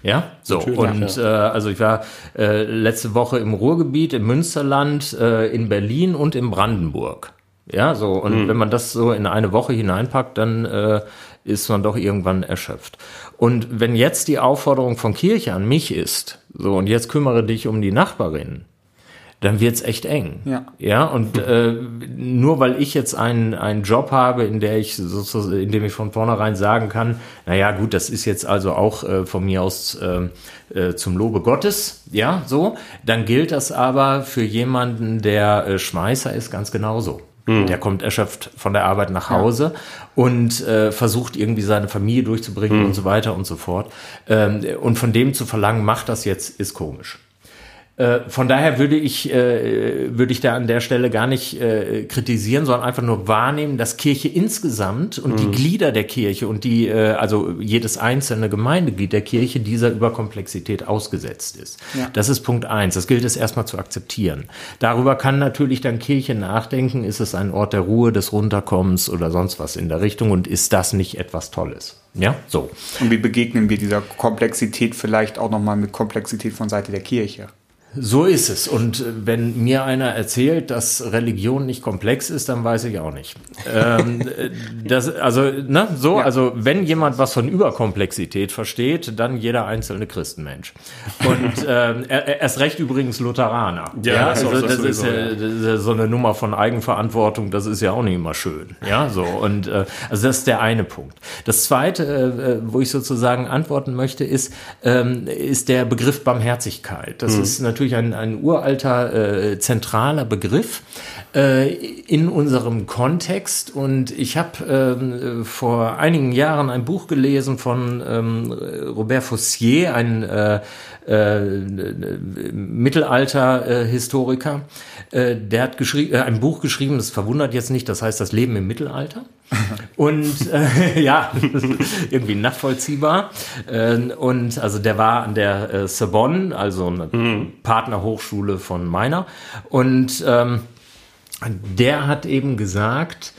Speaker 3: Ja, so. Natürlich, und ja. äh, also ich war äh, letzte Woche im Ruhrgebiet, im Münsterland, äh, in Berlin und in Brandenburg. Ja, so. Und mhm. wenn man das so in eine Woche hineinpackt, dann äh, ist man doch irgendwann erschöpft. Und wenn jetzt die Aufforderung von Kirche an mich ist, so, und jetzt kümmere dich um die Nachbarin, dann wird's echt eng. Ja. Ja, und äh, nur weil ich jetzt einen, einen Job habe, in der ich sozusagen, in dem ich von vornherein sagen kann, naja, gut, das ist jetzt also auch äh, von mir aus äh, äh, zum Lobe Gottes, ja, so, dann gilt das aber für jemanden, der äh, Schmeißer ist, ganz genauso. Mhm. Der kommt erschöpft von der Arbeit nach Hause ja. und äh, versucht irgendwie seine Familie durchzubringen mhm. und so weiter und so fort. Ähm, und von dem zu verlangen, macht das jetzt, ist komisch. Äh, von daher würde ich, äh, würde ich da an der Stelle gar nicht äh, kritisieren, sondern einfach nur wahrnehmen, dass Kirche insgesamt und mhm. die Glieder der Kirche und die, äh, also jedes einzelne Gemeindeglied der Kirche dieser Überkomplexität ausgesetzt ist. Ja. Das ist Punkt eins. Das gilt es erstmal zu akzeptieren. Darüber kann natürlich dann Kirche nachdenken, ist es ein Ort der Ruhe, des Runterkommens oder sonst was in der Richtung und ist das nicht etwas Tolles? Ja, so.
Speaker 2: Und wie begegnen wir dieser Komplexität vielleicht auch nochmal mit Komplexität von Seite der Kirche?
Speaker 3: So ist es. Und äh, wenn mir einer erzählt, dass Religion nicht komplex ist, dann weiß ich auch nicht. ähm, äh, das, also, ne, so, ja. also wenn jemand was von Überkomplexität versteht, dann jeder einzelne Christenmensch. Und ähm, er, erst recht übrigens Lutheraner. Ja, ja also das, das, ist, ja, das ist so eine Nummer von Eigenverantwortung, das ist ja auch nicht immer schön. Ja, so. Und äh, also das ist der eine Punkt. Das zweite, äh, wo ich sozusagen antworten möchte, ist, ähm, ist der Begriff Barmherzigkeit. Das mhm. ist natürlich natürlich ein, ein uralter, äh, zentraler Begriff äh, in unserem Kontext. Und ich habe ähm, vor einigen Jahren ein Buch gelesen von ähm, Robert Fossier, ein äh, äh, Mittelalter-Historiker. Äh, der hat geschrieben, äh, ein Buch geschrieben, das verwundert jetzt nicht, das heißt das Leben im Mittelalter. Und äh, ja, irgendwie nachvollziehbar. Äh, und also der war an der äh, Sorbonne, also eine mhm. Partnerhochschule von meiner. Und ähm, der hat eben gesagt,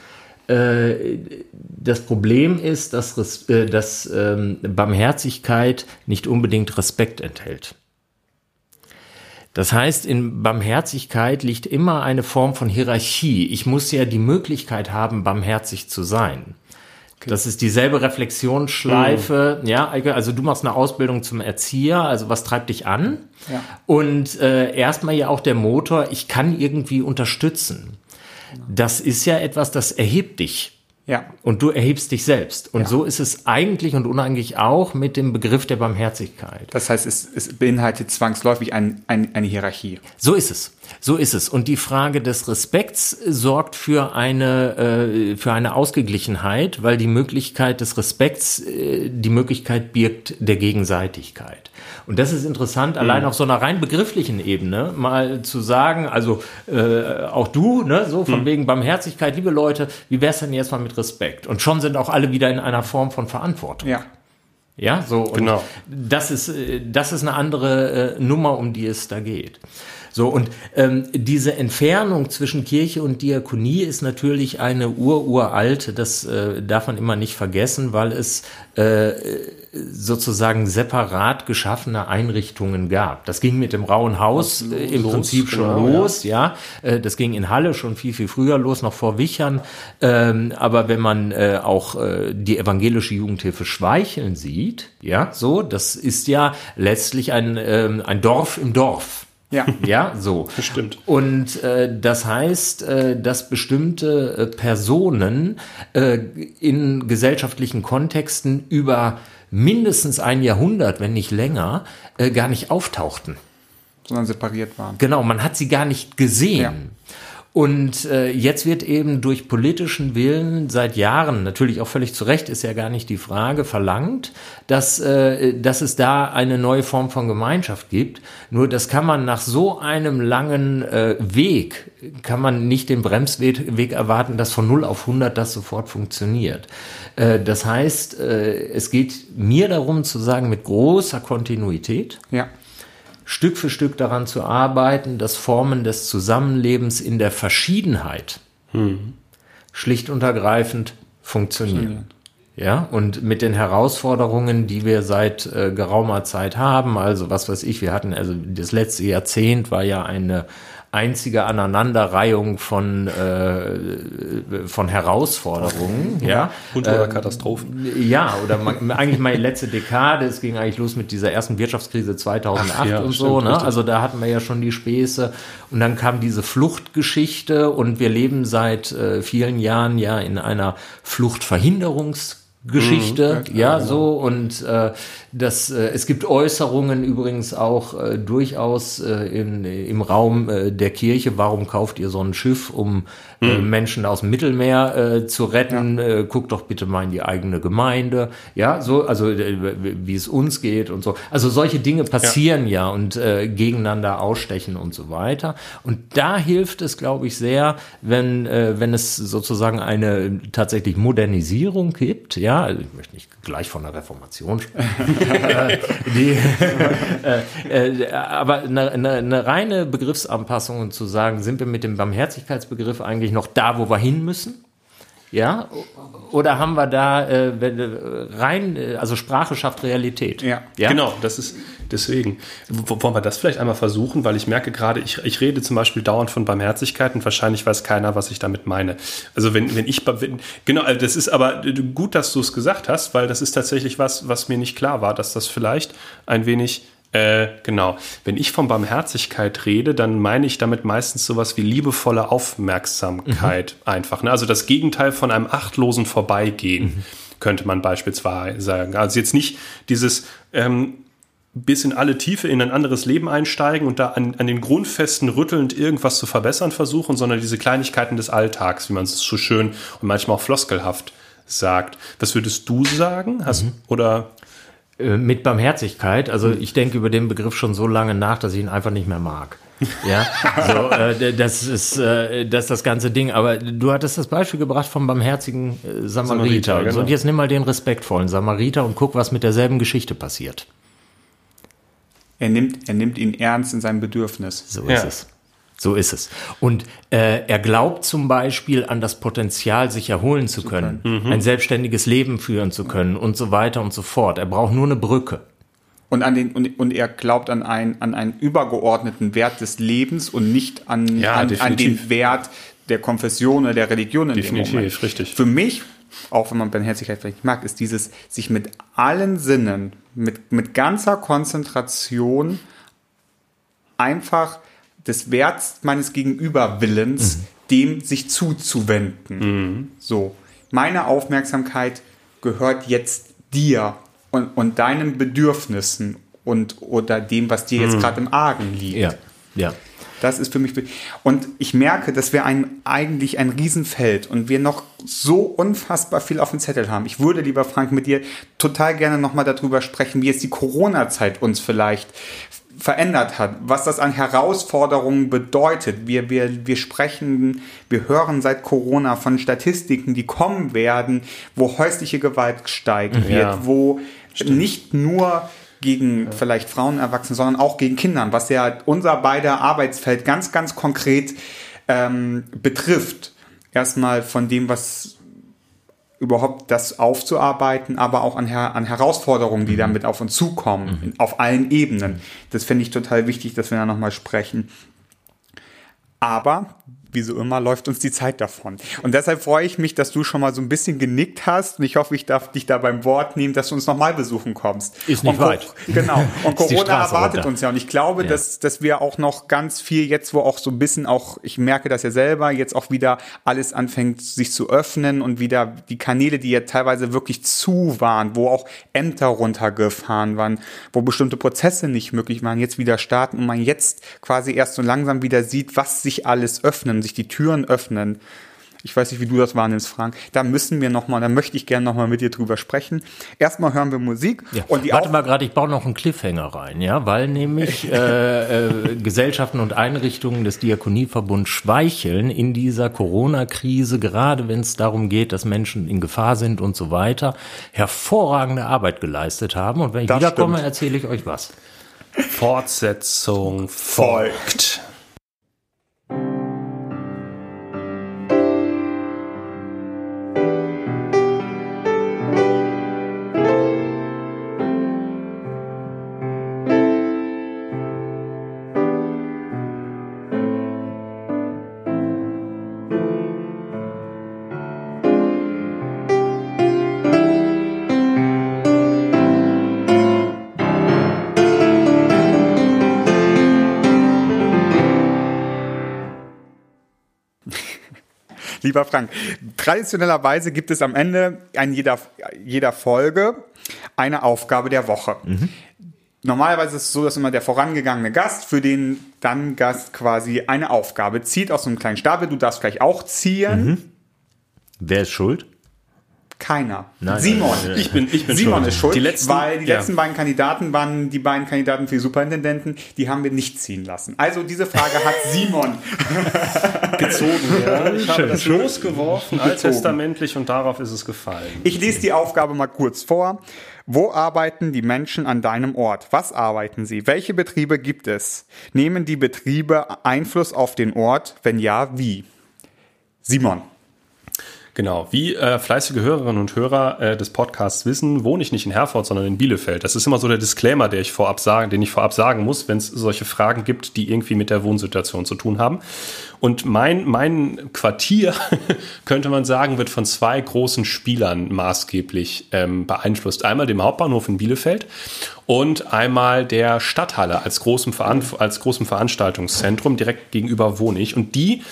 Speaker 3: äh, das Problem ist, dass, äh, dass ähm, Barmherzigkeit nicht unbedingt Respekt enthält. Das heißt, in Barmherzigkeit liegt immer eine Form von Hierarchie. Ich muss ja die Möglichkeit haben, barmherzig zu sein. Das ist dieselbe Reflexionsschleife. Mhm. Ja, also du machst eine Ausbildung zum Erzieher. Also was treibt dich an? Ja. Und äh, erstmal ja auch der Motor. Ich kann irgendwie unterstützen. Das ist ja etwas, das erhebt dich. Ja. Und du erhebst dich selbst. Und ja. so ist es eigentlich und uneigentlich auch mit dem Begriff der Barmherzigkeit.
Speaker 2: Das heißt, es, es beinhaltet zwangsläufig ein, ein, eine Hierarchie.
Speaker 3: So ist es. So ist es. Und die Frage des Respekts sorgt für eine, äh, für eine Ausgeglichenheit, weil die Möglichkeit des Respekts äh, die Möglichkeit birgt der Gegenseitigkeit. Und das ist interessant, mhm. allein auf so einer rein begrifflichen Ebene mal zu sagen, also äh, auch du, ne, so von mhm. wegen Barmherzigkeit, liebe Leute, wie wär's denn jetzt mal mit Respekt? Und schon sind auch alle wieder in einer Form von Verantwortung.
Speaker 2: Ja.
Speaker 3: Ja, so. Und genau. Das ist, äh, das ist eine andere äh, Nummer, um die es da geht. So, und ähm, diese Entfernung zwischen Kirche und Diakonie ist natürlich eine ururalte, das äh, darf man immer nicht vergessen, weil es äh, sozusagen separat geschaffene Einrichtungen gab. Das ging mit dem Rauen Haus äh, im los, Prinzip schon genau, los, ja. ja. Äh, das ging in Halle schon viel, viel früher los, noch vor Wichern. Ähm, aber wenn man äh, auch äh, die evangelische Jugendhilfe Schweicheln sieht, ja, so, das ist ja letztlich ein, ähm, ein Dorf im Dorf.
Speaker 2: Ja.
Speaker 3: Ja, so.
Speaker 2: Bestimmt.
Speaker 3: Und äh, das heißt, äh, dass bestimmte äh, Personen äh, in gesellschaftlichen Kontexten über mindestens ein Jahrhundert, wenn nicht länger, äh, gar nicht auftauchten.
Speaker 2: Sondern separiert waren.
Speaker 3: Genau, man hat sie gar nicht gesehen. Und äh, jetzt wird eben durch politischen Willen seit Jahren, natürlich auch völlig zu Recht, ist ja gar nicht die Frage, verlangt, dass, äh, dass es da eine neue Form von Gemeinschaft gibt. Nur das kann man nach so einem langen äh, Weg, kann man nicht den Bremsweg erwarten, dass von 0 auf 100 das sofort funktioniert. Äh, das heißt, äh, es geht mir darum zu sagen, mit großer Kontinuität.
Speaker 2: Ja
Speaker 3: Stück für Stück daran zu arbeiten, dass Formen des Zusammenlebens in der Verschiedenheit hm. schlicht und ergreifend funktionieren. Ja, und mit den Herausforderungen, die wir seit äh, geraumer Zeit haben, also was weiß ich, wir hatten, also das letzte Jahrzehnt war ja eine einzige Aneinanderreihung von, äh, von Herausforderungen. ja.
Speaker 2: Und oder ähm, Katastrophen.
Speaker 3: Ja, oder man, eigentlich meine letzte Dekade, es ging eigentlich los mit dieser ersten Wirtschaftskrise 2008 Ach, ja, und so. Stimmt, ne? Also da hatten wir ja schon die Späße. Und dann kam diese Fluchtgeschichte und wir leben seit äh, vielen Jahren ja in einer Fluchtverhinderungs Geschichte, mhm, ja, genau. so und äh, das, äh, es gibt Äußerungen übrigens auch äh, durchaus äh, in, im Raum äh, der Kirche. Warum kauft ihr so ein Schiff, um äh, mhm. Menschen aus dem Mittelmeer äh, zu retten? Ja. Äh, guckt doch bitte mal in die eigene Gemeinde. Ja, so, also äh, wie es uns geht und so. Also solche Dinge passieren ja, ja und äh, gegeneinander ausstechen und so weiter. Und da hilft es, glaube ich, sehr, wenn, äh, wenn es sozusagen eine tatsächlich Modernisierung gibt. Ja, also ich möchte nicht gleich von der Reformation sprechen. die, äh, äh, aber eine, eine, eine reine Begriffsanpassung zu sagen, sind wir mit dem Barmherzigkeitsbegriff eigentlich noch da, wo wir hin müssen? Ja? Oder haben wir da äh, rein, also Sprache schafft Realität?
Speaker 1: Ja. ja, genau, das ist deswegen. Wollen wir das vielleicht einmal versuchen, weil ich merke gerade, ich, ich rede zum Beispiel dauernd von Barmherzigkeit und wahrscheinlich weiß keiner, was ich damit meine. Also wenn, wenn ich, wenn, genau, also das ist aber gut, dass du es gesagt hast, weil das ist tatsächlich was, was mir nicht klar war, dass das vielleicht ein wenig äh, genau. Wenn ich von Barmherzigkeit rede, dann meine ich damit meistens sowas wie liebevolle Aufmerksamkeit mhm. einfach. Ne? Also das Gegenteil von einem achtlosen Vorbeigehen, mhm. könnte man beispielsweise sagen. Also jetzt nicht dieses ähm, bis in alle Tiefe in ein anderes Leben einsteigen und da an, an den Grundfesten rüttelnd irgendwas zu verbessern versuchen, sondern diese Kleinigkeiten des Alltags, wie man es so schön und manchmal auch floskelhaft sagt. Was würdest du sagen? Hast, mhm. Oder
Speaker 3: mit Barmherzigkeit. Also ich denke über den Begriff schon so lange nach, dass ich ihn einfach nicht mehr mag. Ja, so, äh, das ist äh, das, ist das ganze Ding. Aber du hattest das Beispiel gebracht vom barmherzigen äh, Samariter. Samariter genau. Und jetzt nimm mal den respektvollen Samariter und guck, was mit derselben Geschichte passiert.
Speaker 2: Er nimmt, er nimmt ihn ernst in seinem Bedürfnis.
Speaker 3: So ist ja. es. So ist es. Und äh, er glaubt zum Beispiel an das Potenzial, sich erholen zu können, mhm. ein selbstständiges Leben führen zu können und so weiter und so fort. Er braucht nur eine Brücke.
Speaker 2: Und, an den, und, und er glaubt an, ein, an einen übergeordneten Wert des Lebens und nicht an, ja, an, an, den Wert der Konfession oder der Religion in
Speaker 1: definitiv, dem Moment. richtig.
Speaker 2: Für mich, auch wenn man Barmherzigkeit vielleicht mag, ist dieses sich mit allen Sinnen, mit, mit ganzer Konzentration einfach des Werts meines Gegenüberwillens, mhm. dem sich zuzuwenden. Mhm. So, meine Aufmerksamkeit gehört jetzt dir und, und deinen Bedürfnissen und oder dem, was dir jetzt mhm. gerade im Argen liegt.
Speaker 3: Ja, ja.
Speaker 2: Das ist für mich und ich merke, dass wir ein eigentlich ein Riesenfeld und wir noch so unfassbar viel auf dem Zettel haben. Ich würde, lieber Frank, mit dir total gerne nochmal darüber sprechen, wie jetzt die Corona-Zeit uns vielleicht verändert hat, was das an Herausforderungen bedeutet. Wir, wir, wir sprechen, wir hören seit Corona von Statistiken, die kommen werden, wo häusliche Gewalt steigen ja, wird, wo stimmt. nicht nur gegen ja. vielleicht Frauen, Erwachsene, sondern auch gegen Kindern, was ja unser beider Arbeitsfeld ganz, ganz konkret ähm, betrifft. Erstmal von dem, was überhaupt das aufzuarbeiten, aber auch an, Her an Herausforderungen, die mhm. damit auf uns zukommen, mhm. auf allen Ebenen. Das finde ich total wichtig, dass wir da nochmal sprechen. Aber wie so immer läuft uns die Zeit davon. Und deshalb freue ich mich, dass du schon mal so ein bisschen genickt hast. Und ich hoffe, ich darf dich da beim Wort nehmen, dass du uns nochmal besuchen kommst.
Speaker 3: Ist nicht
Speaker 2: und,
Speaker 3: weit.
Speaker 2: Genau. Und Corona erwartet runter. uns ja. Und ich glaube, ja. dass, dass wir auch noch ganz viel jetzt, wo auch so ein bisschen auch, ich merke das ja selber, jetzt auch wieder alles anfängt, sich zu öffnen und wieder die Kanäle, die ja teilweise wirklich zu waren, wo auch Ämter runtergefahren waren, wo bestimmte Prozesse nicht möglich waren, jetzt wieder starten und man jetzt quasi erst so langsam wieder sieht, was sich alles öffnen sich die Türen öffnen. Ich weiß nicht, wie du das wahrnimmst, Frank. Da müssen wir nochmal, da möchte ich gerne nochmal mit dir drüber sprechen. Erstmal hören wir Musik.
Speaker 3: Ja. Und die Warte mal gerade, ich baue noch einen Cliffhanger rein, ja, weil nämlich äh, äh, Gesellschaften und Einrichtungen des Diakonieverbunds schweicheln in dieser Corona-Krise, gerade wenn es darum geht, dass Menschen in Gefahr sind und so weiter, hervorragende Arbeit geleistet haben. Und wenn ich das wiederkomme, erzähle ich euch was.
Speaker 1: Fortsetzung folgt.
Speaker 2: Lieber Frank, traditionellerweise gibt es am Ende in jeder, jeder Folge eine Aufgabe der Woche. Mhm. Normalerweise ist es so, dass immer der vorangegangene Gast für den dann Gast quasi eine Aufgabe zieht aus so einem kleinen Stapel. Du darfst gleich auch ziehen. Mhm.
Speaker 3: Wer ist schuld?
Speaker 2: Keiner.
Speaker 3: Nein,
Speaker 2: Simon.
Speaker 3: Nein,
Speaker 2: nein, ich bin, ich bin Simon schuld. ist schuld, die letzten, weil die ja. letzten beiden Kandidaten waren die beiden Kandidaten für die Superintendenten, die haben wir nicht ziehen lassen. Also diese Frage hat Simon
Speaker 1: gezogen. Ja. Ich habe das losgeworfen, alttestamentlich und darauf ist es gefallen.
Speaker 2: Ich lese die Aufgabe mal kurz vor. Wo arbeiten die Menschen an deinem Ort? Was arbeiten sie? Welche Betriebe gibt es? Nehmen die Betriebe Einfluss auf den Ort? Wenn ja, wie? Simon.
Speaker 1: Genau, wie äh, fleißige Hörerinnen und Hörer äh, des Podcasts wissen, wohne ich nicht in Herford, sondern in Bielefeld. Das ist immer so der Disclaimer, der ich vorab sagen, den ich vorab sagen muss, wenn es solche Fragen gibt, die irgendwie mit der Wohnsituation zu tun haben. Und mein, mein Quartier, könnte man sagen, wird von zwei großen Spielern maßgeblich ähm, beeinflusst. Einmal dem Hauptbahnhof in Bielefeld und einmal der Stadthalle als großem, Veran als großem Veranstaltungszentrum. Direkt gegenüber wohne ich. Und die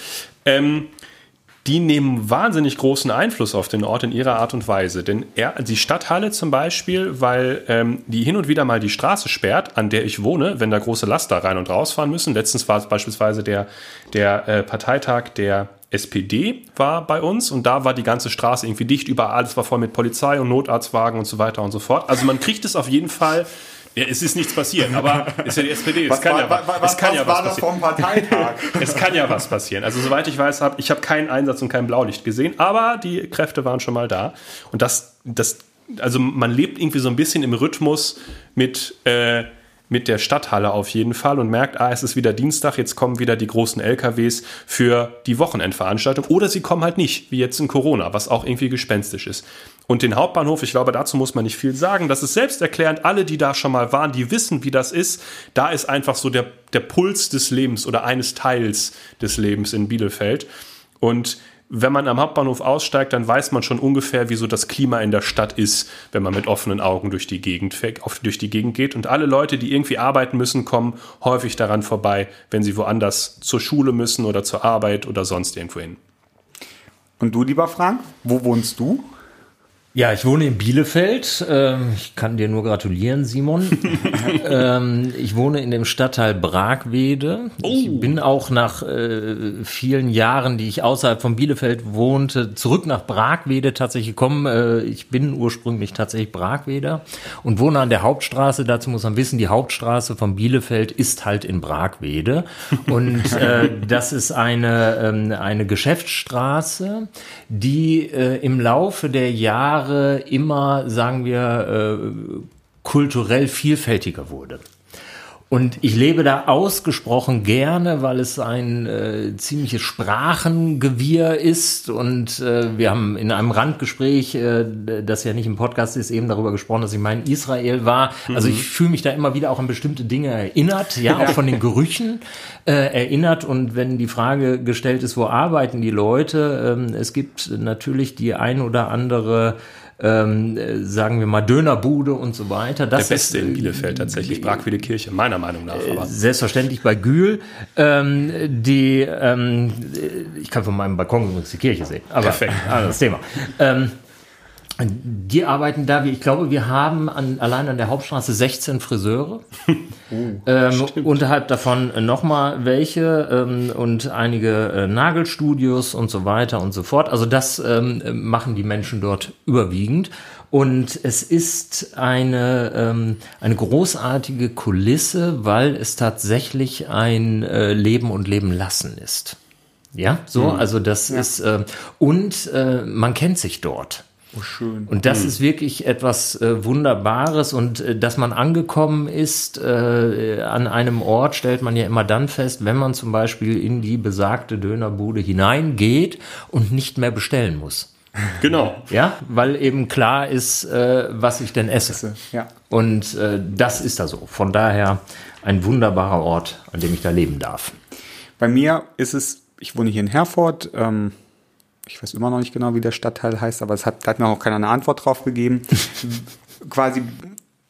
Speaker 1: ähm, die nehmen wahnsinnig großen Einfluss auf den Ort in ihrer Art und Weise. Denn er, die Stadthalle zum Beispiel, weil ähm, die hin und wieder mal die Straße sperrt, an der ich wohne, wenn da große Laster rein und rausfahren müssen. Letztens war es beispielsweise der, der äh, Parteitag der SPD war bei uns und da war die ganze Straße irgendwie dicht, überall, alles war voll mit Polizei und Notarztwagen und so weiter und so fort. Also man kriegt es auf jeden Fall ja, es ist nichts passiert, aber ist ja die SPD.
Speaker 2: Es kann ja, was, es kann ja was passieren. Parteitag?
Speaker 1: es kann ja was passieren. Also soweit ich weiß, habe ich habe keinen Einsatz und kein Blaulicht gesehen, aber die Kräfte waren schon mal da. Und das, das, also man lebt irgendwie so ein bisschen im Rhythmus mit äh, mit der Stadthalle auf jeden Fall und merkt, ah, es ist wieder Dienstag, jetzt kommen wieder die großen LKWs für die Wochenendveranstaltung oder sie kommen halt nicht, wie jetzt in Corona, was auch irgendwie gespenstisch ist. Und den Hauptbahnhof, ich glaube, dazu muss man nicht viel sagen. Das ist selbsterklärend. Alle, die da schon mal waren, die wissen, wie das ist. Da ist einfach so der, der Puls des Lebens oder eines Teils des Lebens in Bielefeld. Und wenn man am Hauptbahnhof aussteigt, dann weiß man schon ungefähr, wie so das Klima in der Stadt ist, wenn man mit offenen Augen durch die Gegend, durch die Gegend geht. Und alle Leute, die irgendwie arbeiten müssen, kommen häufig daran vorbei, wenn sie woanders zur Schule müssen oder zur Arbeit oder sonst irgendwo hin.
Speaker 2: Und du, lieber Frank, wo wohnst du?
Speaker 3: Ja, ich wohne in Bielefeld. Ähm, ich kann dir nur gratulieren, Simon. Ähm, ich wohne in dem Stadtteil Bragwede. Oh. Ich bin auch nach äh, vielen Jahren, die ich außerhalb von Bielefeld wohnte, zurück nach Bragwede tatsächlich gekommen. Äh, ich bin ursprünglich tatsächlich Bragweder und wohne an der Hauptstraße. Dazu muss man wissen, die Hauptstraße von Bielefeld ist halt in Bragwede. Und äh, das ist eine, ähm, eine Geschäftsstraße, die im Laufe der Jahre Jahre immer, sagen wir, äh, kulturell vielfältiger wurde. Und ich lebe da ausgesprochen gerne, weil es ein äh, ziemliches Sprachengewirr ist. Und äh, wir haben in einem Randgespräch, äh, das ja nicht im Podcast ist, eben darüber gesprochen, dass ich mal in Israel war. Mhm. Also ich fühle mich da immer wieder auch an bestimmte Dinge erinnert, ja, auch von den Gerüchen äh, erinnert. Und wenn die Frage gestellt ist, wo arbeiten die Leute, ähm, es gibt natürlich die ein oder andere ähm, sagen wir mal Dönerbude und so weiter.
Speaker 1: Das Der beste ist, in Bielefeld tatsächlich, Bragwede Kirche, meiner Meinung nach.
Speaker 3: Aber. Selbstverständlich bei Gül. Ähm, die, ähm, ich kann von meinem Balkon übrigens die Kirche sehen. Aber Perfekt. anderes Thema. Die arbeiten da, wie ich glaube, wir haben an, allein an der Hauptstraße 16 Friseure. Oh, ähm, unterhalb davon nochmal welche ähm, und einige äh, Nagelstudios und so weiter und so fort. Also das ähm, machen die Menschen dort überwiegend. Und es ist eine, ähm, eine großartige Kulisse, weil es tatsächlich ein äh, Leben und Leben lassen ist. Ja, so, mhm. also das ja. ist, äh, und äh, man kennt sich dort.
Speaker 2: Oh, schön.
Speaker 3: Und das hm. ist wirklich etwas äh, Wunderbares und äh, dass man angekommen ist äh, an einem Ort, stellt man ja immer dann fest, wenn man zum Beispiel in die besagte Dönerbude hineingeht und nicht mehr bestellen muss.
Speaker 1: Genau.
Speaker 3: Ja, weil eben klar ist, äh, was ich denn esse.
Speaker 2: Ja.
Speaker 3: Und äh, das ist da so. Von daher ein wunderbarer Ort, an dem ich da leben darf.
Speaker 2: Bei mir ist es, ich wohne hier in Herford, ähm, ich weiß immer noch nicht genau, wie der Stadtteil heißt, aber es hat, da hat mir auch keiner eine Antwort drauf gegeben. Quasi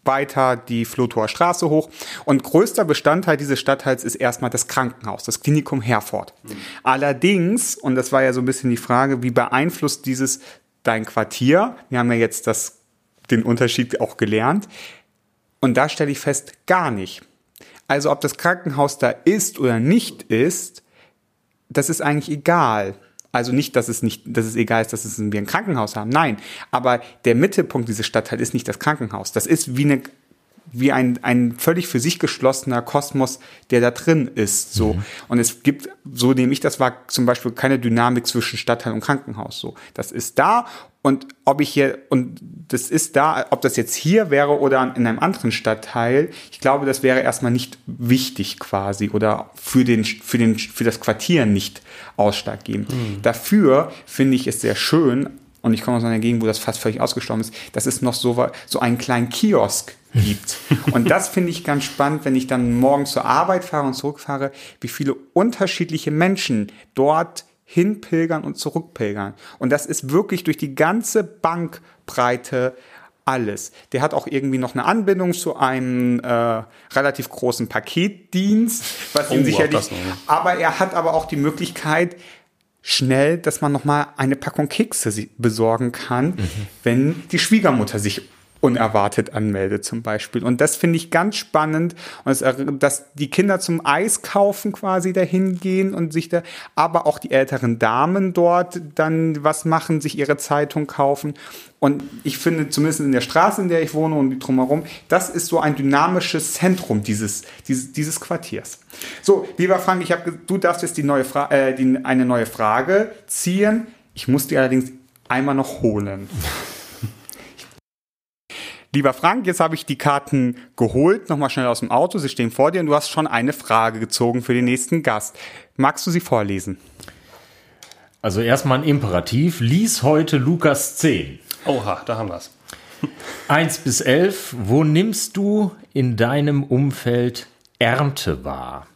Speaker 2: weiter die Flotor Straße hoch. Und größter Bestandteil dieses Stadtteils ist erstmal das Krankenhaus, das Klinikum Herford. Mhm. Allerdings, und das war ja so ein bisschen die Frage, wie beeinflusst dieses dein Quartier? Wir haben ja jetzt das, den Unterschied auch gelernt. Und da stelle ich fest, gar nicht. Also ob das Krankenhaus da ist oder nicht ist, das ist eigentlich egal. Also nicht, dass es nicht, dass es egal ist, dass es wir ein Krankenhaus haben. Nein. Aber der Mittelpunkt dieses Stadtteil ist nicht das Krankenhaus. Das ist wie eine wie ein, ein völlig für sich geschlossener Kosmos, der da drin ist. So. Mhm. Und es gibt, so nehme ich das war zum Beispiel keine Dynamik zwischen Stadtteil und Krankenhaus. So. Das ist da und ob ich hier, und das ist da, ob das jetzt hier wäre oder in einem anderen Stadtteil, ich glaube, das wäre erstmal nicht wichtig quasi oder für den, für den, für das Quartier nicht ausschlaggebend. Mhm. Dafür finde ich es sehr schön, und ich komme aus einer Gegend, wo das fast völlig ausgestorben ist, dass es noch so, so einen kleinen Kiosk gibt. Und das finde ich ganz spannend, wenn ich dann morgen zur Arbeit fahre und zurückfahre, wie viele unterschiedliche Menschen dort hinpilgern und zurückpilgern. Und das ist wirklich durch die ganze Bankbreite alles. Der hat auch irgendwie noch eine Anbindung zu einem äh, relativ großen Paketdienst, was ihn oh, sicherlich. Aber er hat aber auch die Möglichkeit, schnell, dass man noch mal eine Packung Kekse besorgen kann, mhm. wenn die Schwiegermutter sich unerwartet anmeldet zum Beispiel. Und das finde ich ganz spannend, dass die Kinder zum Eis kaufen quasi dahin gehen und sich da, aber auch die älteren Damen dort dann was machen, sich ihre Zeitung kaufen. Und ich finde, zumindest in der Straße, in der ich wohne und drumherum, das ist so ein dynamisches Zentrum dieses, dieses, dieses Quartiers. So, lieber Frank, ich hab, du darfst jetzt die neue äh, die, eine neue Frage ziehen. Ich muss die allerdings einmal noch holen. Lieber Frank, jetzt habe ich die Karten geholt, nochmal schnell aus dem Auto. Sie stehen vor dir und du hast schon eine Frage gezogen für den nächsten Gast. Magst du sie vorlesen?
Speaker 3: Also erstmal ein Imperativ. Lies heute Lukas 10.
Speaker 1: Oha, da haben wir es.
Speaker 3: 1 bis 11. Wo nimmst du in deinem Umfeld Ernte wahr?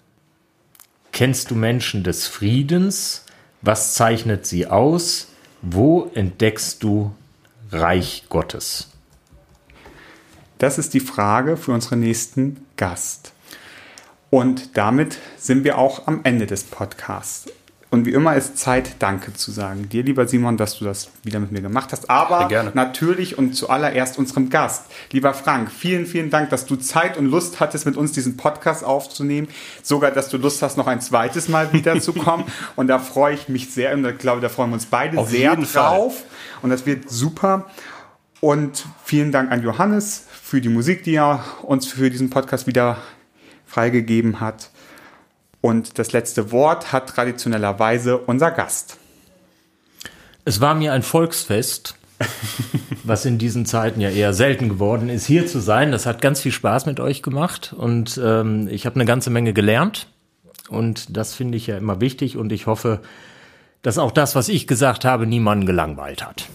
Speaker 3: Kennst du Menschen des Friedens? Was zeichnet sie aus? Wo entdeckst du Reich Gottes?
Speaker 2: Das ist die Frage für unseren nächsten Gast. Und damit sind wir auch am Ende des Podcasts. Und wie immer ist Zeit, Danke zu sagen. Dir, lieber Simon, dass du das wieder mit mir gemacht hast. Aber natürlich und zuallererst unserem Gast. Lieber Frank, vielen, vielen Dank, dass du Zeit und Lust hattest, mit uns diesen Podcast aufzunehmen. Sogar, dass du Lust hast, noch ein zweites Mal wiederzukommen. und da freue ich mich sehr und ich glaube, da freuen wir uns beide Auf sehr drauf. Fall. Und das wird super. Und vielen Dank an Johannes für die Musik, die er uns für diesen Podcast wieder freigegeben hat. Und das letzte Wort hat traditionellerweise unser Gast.
Speaker 3: Es war mir ein Volksfest, was in diesen Zeiten ja eher selten geworden ist, hier zu sein. Das hat ganz viel Spaß mit euch gemacht und ähm, ich habe eine ganze Menge gelernt. Und das finde ich ja immer wichtig und ich hoffe, dass auch das, was ich gesagt habe, niemanden gelangweilt hat.